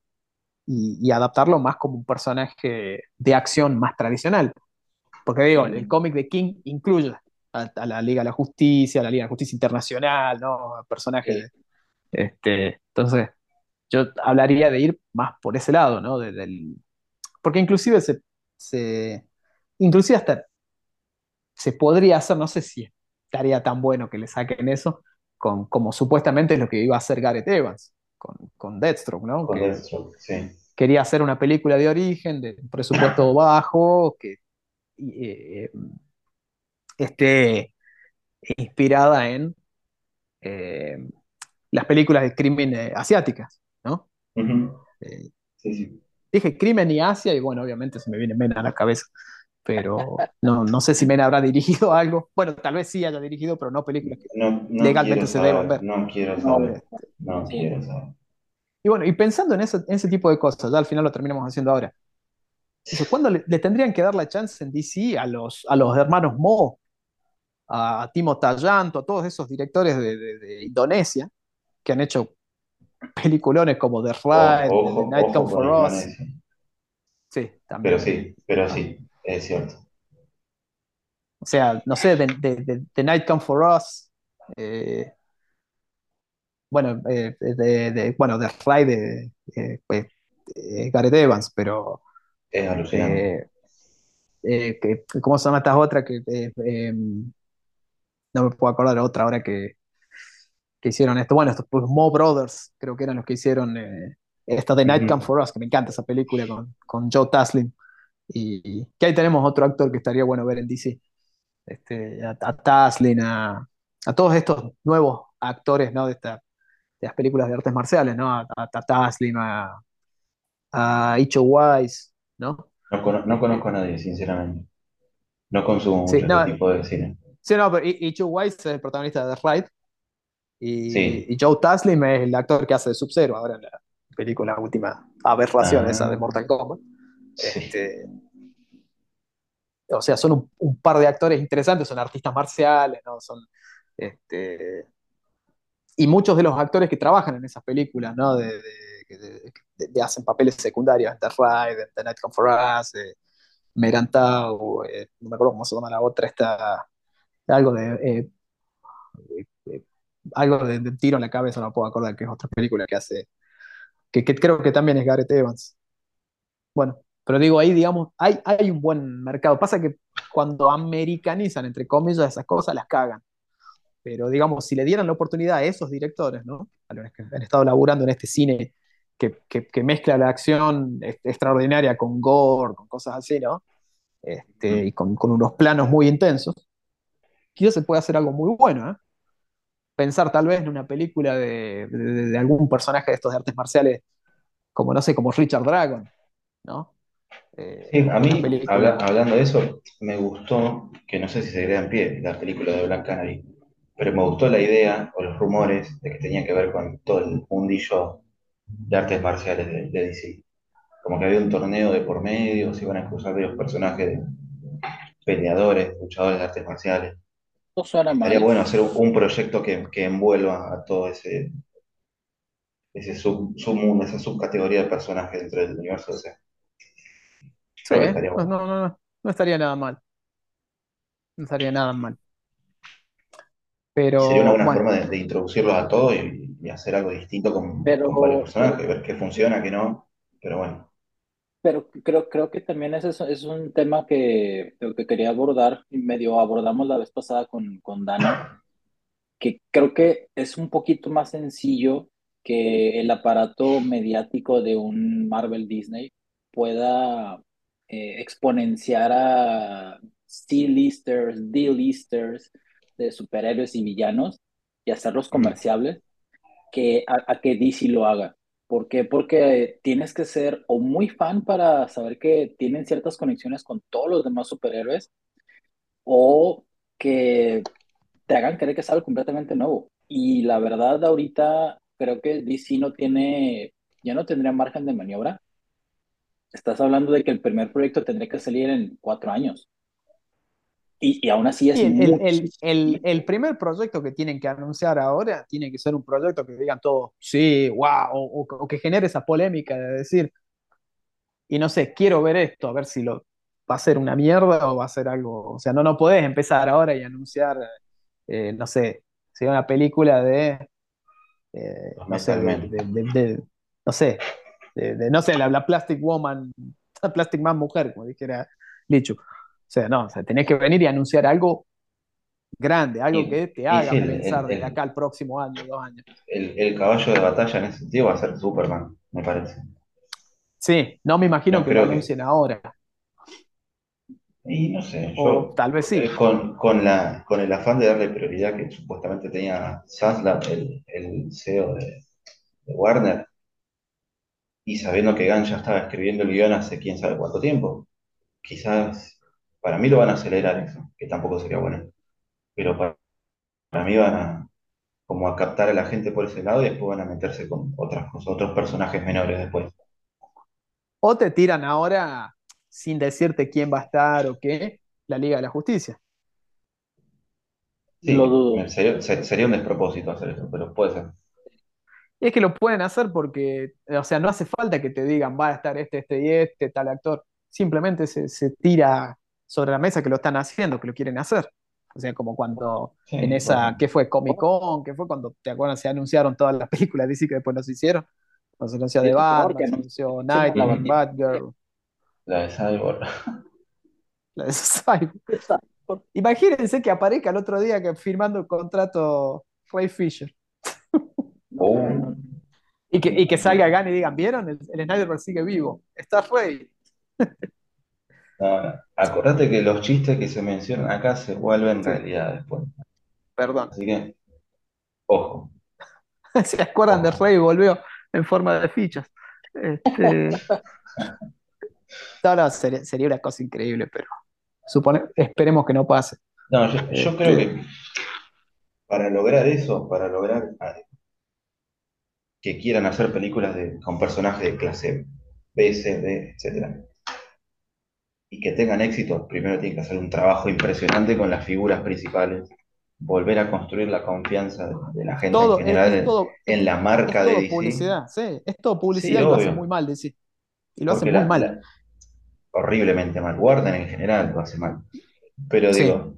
y, adaptarlo más como un personaje de acción más tradicional. Porque digo, el cómic de King incluye a, la Liga de la Justicia, a la Liga de la Justicia Internacional, ¿no? Personajes. Este, entonces, yo hablaría de ir más por ese lado, ¿no? del, porque inclusive se, se, inclusive hasta se podría hacer, no sé si estaría tan bueno que le saquen eso con, como supuestamente es lo que iba a hacer Gareth Evans con, con Deathstroke, ¿no? Con Deathstroke, sí. Quería hacer una película de origen, de presupuesto bajo, que eh, esté inspirada en eh, las películas de crimen eh, asiáticas, ¿no? sí, sí. Dije crimen y Asia, y bueno, obviamente se me viene Mena a la cabeza. Pero no, no sé si Men habrá dirigido algo. Bueno, tal vez sí haya dirigido, pero no películas que legalmente se deban ver. No quiero saber. No, quiero saber. Y bueno, y pensando en ese, en ese tipo de cosas, ya al final lo terminamos haciendo ahora. ¿Cuándo le, tendrían que dar la chance en DC a los, a los hermanos Mo, a Timo Tallanto, a todos esos directores de, Indonesia que han hecho peliculones como The Ride, The Night Come For Us? Sí, también. Pero sí, pero sí, es cierto. O sea, no sé, The, Night Come For Us, eh, bueno, eh, de, bueno, The Ride de pues, Gareth Evans, pero es alucinante. Eh, que, ¿Cómo se llama esta otra? Que, em, no me puedo acordar de otra ahora que, que hicieron esto. Bueno, estos pues, Mo Brothers, creo que eran los que hicieron eh, esta de Night Come For Us, que me encanta esa película con, con Joe Taslim. Y, que ahí tenemos otro actor que estaría bueno ver en DC. Este, a, a Taslin, a, a, todos estos nuevos actores ¿no? de, esta, de las películas de artes marciales, ¿no? a, a, a a Icho Wise, ¿no? No, conozco a nadie, sinceramente. No consumo mucho este tipo de cine. Sí, no, pero Icho Wise es el protagonista de The Ride. Y, Joe Taslim es el actor que hace de Sub-Zero ahora en la película última aberración ah. esa de Mortal Kombat. Este, o sea, son un, par de actores interesantes, son artistas marciales, ¿no? Son, este, y muchos de los actores que trabajan en esas películas, ¿no? de, de, hacen papeles secundarios, The Ride, The Night Come For Us, eh, Merantau, eh, no me acuerdo cómo se llama la otra, está algo de eh, algo de, tiro en la cabeza, no puedo acordar que es otra película que hace, que, creo que también es Gareth Evans. Bueno, pero digo, ahí digamos, hay, hay un buen mercado. Pasa que cuando americanizan, entre comillas, esas cosas, las cagan. Pero digamos, si le dieran la oportunidad a esos directores, ¿no? A los que han estado laburando en este cine que, mezcla la acción extraordinaria con gore, con cosas así, ¿no? Este, y con, unos planos muy intensos, quizás se puede hacer algo muy bueno, ¿eh? Pensar tal vez en una película de, algún personaje de estos de artes marciales, como no sé, como Richard Dragon, ¿no? Eh, sí, a mí, hablando de eso, me gustó, que no sé si se crea en pie, la película de Black Canary, pero me gustó la idea o los rumores de que tenía que ver con todo el mundillo de artes marciales de, DC. Como que había un torneo de por medio, se iban a cruzar varios personajes peleadores, luchadores de artes marciales. Sería bueno hacer un, proyecto que, envuelva a todo ese, ese submundo, esa subcategoría de personajes dentro del universo de Sí, no, no, no, no estaría nada mal. No estaría nada mal. Pero, Sería una buena forma de, introducirlos a todos y, y hacer algo distinto con, varios personajes, ver qué funciona, qué no, pero bueno. Pero creo, creo que también ese es, un tema que, que quería abordar, y medio abordamos la vez pasada con, con Dana, que creo que es un poquito más sencillo que el aparato mediático de un Marvel Disney pueda eh, exponenciar a C-listers, D-listers de superhéroes y villanos y hacerlos comerciables que, a, que DC lo haga. ¿Por qué? Porque tienes que ser o muy fan para saber que tienen ciertas conexiones con todos los demás superhéroes o que te hagan creer que es algo completamente nuevo. Y la verdad, ahorita creo que DC no tiene, ya no tendría margen de maniobra. Estás hablando de que el primer proyecto tendría que salir en cuatro años. Y, aún así es... el, el, primer proyecto que tienen que anunciar ahora tiene que ser un proyecto que digan todos, sí, wow, o, que genere esa polémica de decir, y no sé, quiero ver esto, a ver si lo va a ser una mierda o va a ser algo, o sea, no, no podés empezar ahora y anunciar, eh, no sé, si una película de, eh, no, sé, de, no sé, de, no sé, la, Plastic Woman, Plastic Man Mujer, como dijera Lichu. O sea, no, o sea, tenés que venir y anunciar algo grande, algo que te haga pensar de acá al próximo año, dos años. El, caballo de batalla en ese sentido va a ser Superman, me parece. Sí, no me imagino que lo anuncien ahora. Y no sé, yo, tal vez sí. Eh, con, con, la, con el afán de darle prioridad que supuestamente tenía Zaslav, el, el CEO de, Warner, y sabiendo que Gunn ya estaba escribiendo el guion hace quién sabe cuánto tiempo, quizás para mí lo van a acelerar eso, que tampoco sería bueno. Pero para, para mí van a como a captar a la gente por ese lado y después van a meterse con otras cosas, otros personajes menores después. O te tiran ahora, sin decirte quién va a estar o qué, la Liga de la Justicia. Sí, lo dudo. Sería, un despropósito hacer eso, pero puede ser. Es que lo pueden hacer porque, o sea, no hace falta que te digan va a estar este, este y este, tal actor. Simplemente se, se tira sobre la mesa que lo están haciendo, que lo quieren hacer. O sea, como cuando en esa, ¿qué fue? Comic Con, ¿qué fue cuando, te acuerdas? Se anunciaron todas las películas DC que después no se hicieron. Cuando se anunció The Batman, se anunció Nightwing, Batgirl. La de Cyborg. La de Cyborg. Imagínense que aparezca el otro día que firmando el contrato Ray Fisher. Oh. y, que, y que salga Gunn y digan, ¿vieron? El, el Snyderverse sigue vivo. Está Ray. No, acordate que los chistes que se mencionan acá se vuelven realidad después. Perdón. Así que, ojo. ¿Se acuerdan de Rey? Volvió en forma de fichas. Este... no, sería, una cosa increíble, pero supone, esperemos que no pase. No, yo, creo este que para lograr eso, para lograr que quieran hacer películas de, con personajes de clase B, C, D, etcétera, y que tengan éxito, primero tienen que hacer un trabajo impresionante con las figuras principales, volver a construir la confianza de, la gente en general en, la marca de DC. publicidad, sí, es todo publicidad y lo hace muy mal DC. Y lo hace muy mal. horriblemente mal. Warner en general lo hace mal. Pero digo,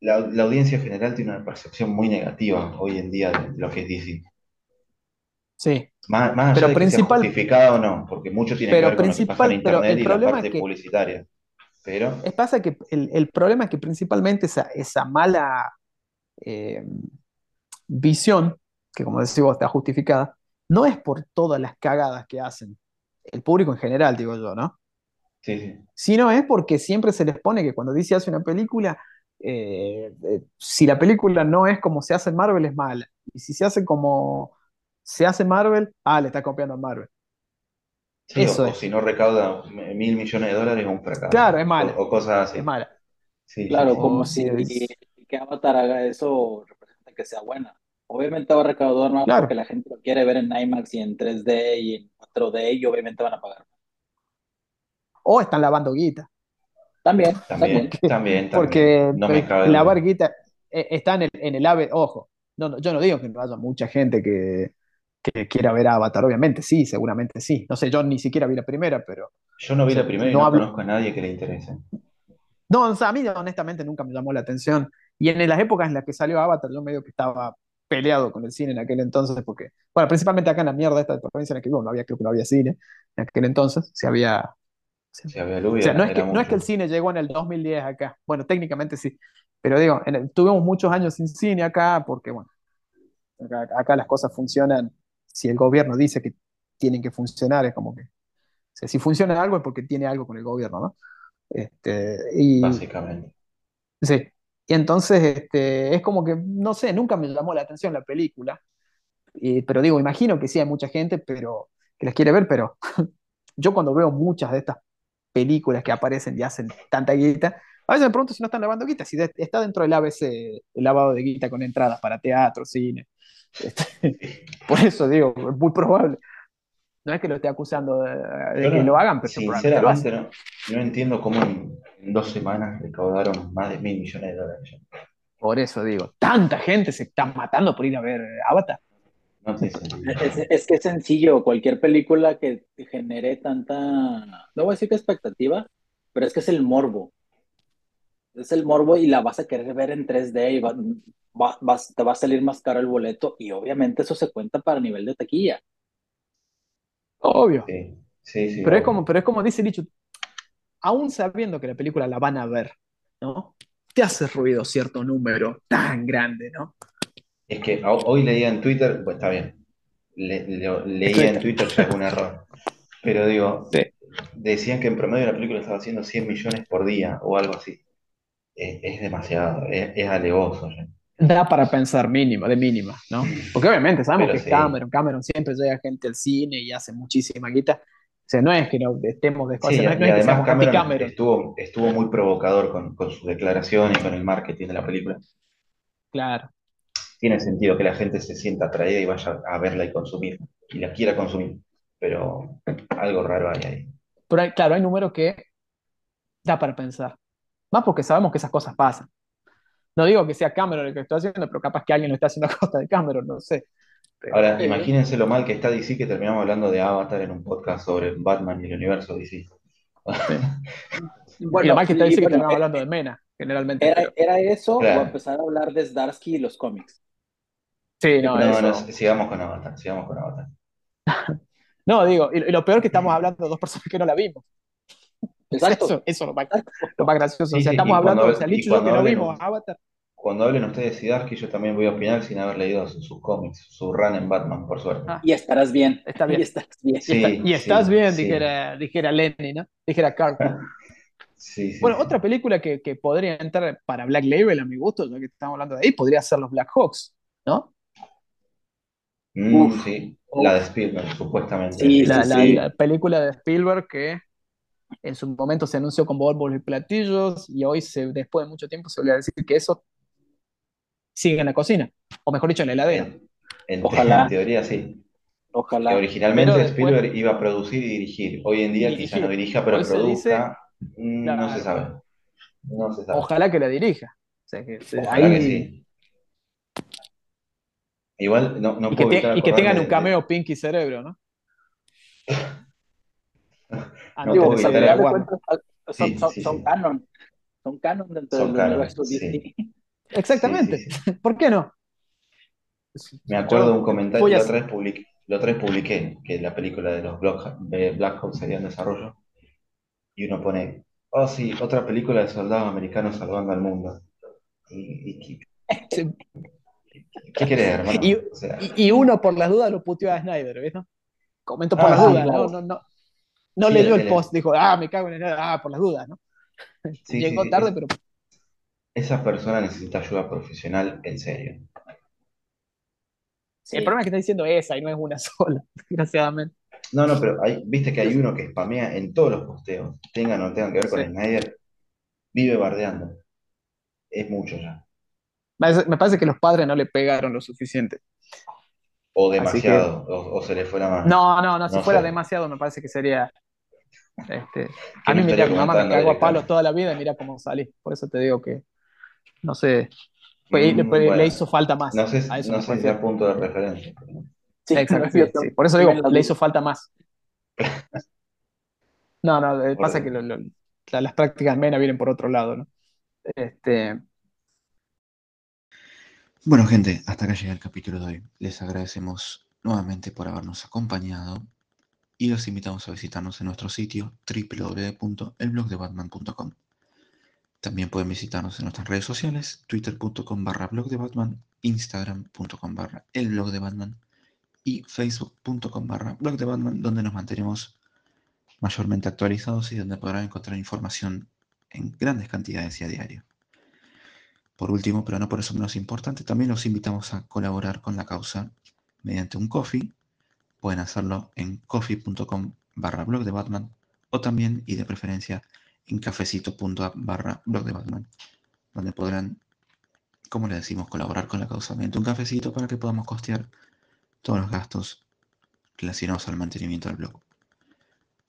la, audiencia general tiene una percepción muy negativa hoy en día de lo que es DC. Sí. Más, más allá pero de principal, que sea justificado o no, porque mucho tiene que ver con lo que pasa en internet y la parte publicitaria. Pero... Es pasa que el, el, problema es que principalmente esa, esa mala eh, visión, que como decimos está justificada, no es por todas las cagadas que hacen el público en general, digo yo, ¿no? Sí, sí. Sino es porque siempre se les pone que cuando dice hace una película, eh, eh, si la película no es como se hace en Marvel, es mala. Y si se hace como se hace Marvel, ah, le está copiando a Marvel. Eso o, si no recauda mil millones de dólares, es un fracaso. Claro, es malo. O, cosas así. Es mala. claro, como si que Avatar haga eso representa que sea buena. Obviamente va a recaudar más porque la gente lo quiere ver en IMAX y en 3D y en 4D y obviamente van a pagar. O están lavando guita. También, también, también, Porque no me cabe lavar guita eh, está en el, en el AVE, ojo, no, yo no digo que no haya mucha gente que, que quiera ver Avatar, obviamente sí, seguramente sí. No sé, yo ni siquiera vi la primera, pero... Yo no vi la primera y no, conozco a nadie que le interese. No, o sea, a mí honestamente nunca me llamó la atención. Y en las épocas en las que salió Avatar, yo medio que estaba peleado con el cine en aquel entonces, porque, bueno, principalmente acá en la mierda esta de provincia en la que vivo, no había, creo que no había cine en aquel entonces, si había... Si había o sea, no es, que, no es que el cine llegó en el 2010 acá, bueno, técnicamente sí, pero digo, tuvimos muchos años sin cine acá, porque, bueno, acá las cosas funcionan si el gobierno dice que tienen que funcionar, es como que, si funciona algo es porque tiene algo con el gobierno, ¿no? Este, y, Básicamente. Sí. Y entonces, este, es como que, no sé, nunca me llamó la atención la película, pero digo, imagino que sí hay mucha gente pero, que las quiere ver, pero yo cuando veo muchas de estas películas que aparecen y hacen tanta guita, a veces me pregunto si no están lavando guita, si está dentro del ABC, el lavado de guita con entradas para teatro, cine, este, por eso digo, es muy probable. No es que lo esté acusando de, que lo hagan, pero sinceramente no, no, entiendo cómo en, dos semanas recaudaron más de mil millones de dólares. Por eso digo, tanta gente se está matando por ir a ver Avatar. es, que es sencillo, cualquier película que genere tanta, no voy a decir que expectativa, pero es que es el morbo. Es el morbo y la vas a querer ver en 3D y va, te va a salir más caro el boleto y obviamente eso se cuenta para nivel de taquilla. Obvio. Sí, sí, pero, es como, pero es como dice dicho, aún sabiendo que la película la van a ver, ¿no? Te hace ruido cierto número tan grande, ¿no? Es que hoy leía en Twitter, pues está bien, leía en Twitter ya es un error, pero digo, decían que en promedio la película estaba haciendo 100 millones por día o algo así. Es, demasiado, es, es alevoso da para pensar mínimo, de mínima, ¿no? Porque obviamente sabemos que Cameron, Cameron siempre llega gente al cine y hace muchísima guita. sea, no es que no estemos desconocidos. y además Cameron, estuvo, estuvo muy provocador con, con su declaración y con el marketing de la película. Claro. Tiene sentido que la gente se sienta atraída y vaya a verla y consumir, y la quiera consumir, pero algo raro hay ahí. Pero claro, hay números que da para pensar. Más porque sabemos que esas cosas pasan. No digo que sea Cameron el que lo está haciendo, pero capaz que alguien lo está haciendo a costa de Cameron, no sé. Ahora, eh, imagínense lo mal que está DC que terminamos hablando de Avatar en un podcast sobre Batman y el universo DC. bueno, y lo mal que está DC que terminamos hablando de Mena, generalmente. ¿Era, eso o empezar a hablar de Zdarsky y los cómics? Sí, no, no, no, sigamos con Avatar, sigamos con Avatar. no, digo, y, lo peor es que estamos hablando de dos personas que no la vimos. Exacto. Eso, eso es lo más, lo más gracioso. o sea, estamos hablando, de Salich y yo que no vimos Avatar cuando hablen ustedes de Sidarsky, yo también voy a opinar sin haber leído sus, cómics, su run en Batman, por suerte. Ah. y estarás bien. Está bien. Y estás bien. y estás bien, dijera, dijera Lenny, ¿no? Dijera Carl. Sí, bueno, otra película que, que, podría entrar para Black Label, a mi gusto, ya que estamos hablando de ahí, podría ser los Black Hawks, ¿no? Mm, sí, la de Spielberg, supuestamente. Sí, la, la, película de Spielberg que en su momento se anunció con bombos y platillos y hoy, se, después de mucho tiempo, se volvió a decir que eso sigue en la cocina, o mejor dicho, en la heladera. En, Ojalá. en teoría sí. Ojalá. Que originalmente Spielberg iba a producir y dirigir. Hoy en día quizá no dirija, pero produzca. Mm, no se sabe. No se sabe. Ojalá que la dirija. Ojalá que sí. Igual no, no y que, y que tengan un cameo Pinky Cerebro, ¿no? no puedo son, son, son canon. Son canon dentro del universo Disney. Exactamente. ¿Por qué no? Me acuerdo de un comentario, la otra, vez publiqué, la otra vez publiqué que la película de los Black Hawk sería en desarrollo. Y uno pone, oh sí, otra película de soldados americanos salvando al mundo. Y, ¿Qué querés, hermano? Y, uno por las dudas lo puteó a Snyder, ¿ves? Comento por ah, las dudas, no, no, no. No leyó el, post, dijo, ah, me cago en el... Ah, por las dudas, ¿no? Llegó tarde, pero esa persona necesita ayuda profesional en serio. El problema es que está diciendo esa y no es una sola, desgraciadamente. No, no, pero hay, viste que hay uno que spamea en todos los posteos, tengan o no tengan que ver con Snyder, vive bardeando. Es mucho ya. Me parece que los padres no le pegaron lo suficiente. O demasiado, o, se le fuera más. No, no, no, si fuera demasiado me parece que sería. Este, a mí me mi mamá me cagó a palos toda la vida y mira cómo salí. Por eso te digo que no sé, mm, le hizo falta más. No sé, no sé si es punto de referencia. Sí, Exacto, Por eso digo, le hizo falta más. No, no, pasa que las prácticas MENA vienen por otro lado, ¿no? Este... Bueno, gente, hasta acá llega el capítulo de hoy. Les agradecemos nuevamente por habernos acompañado y los invitamos a visitarnos en nuestro sitio www.elblogdebatman.com. También pueden visitarnos en nuestras redes sociales, twitter.com barra blog instagram.com barra el blog de Batman y facebook.com barra donde nos mantenemos mayormente actualizados y donde podrán encontrar información en grandes cantidades y a diario. Por último, pero no por eso menos importante, también los invitamos a colaborar con la causa mediante un coffee. Pueden hacerlo en coffee.com barra de Batman o también y de preferencia en cafecito.app barra blog de Batman, donde podrán, como le decimos, colaborar con la causa mediante un cafecito para que podamos costear todos los gastos relacionados al mantenimiento del blog.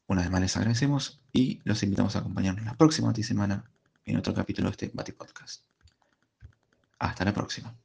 Una vez más les agradecemos y los invitamos a acompañarnos la próxima semana en otro capítulo de este Bati Podcast. Hasta la próxima.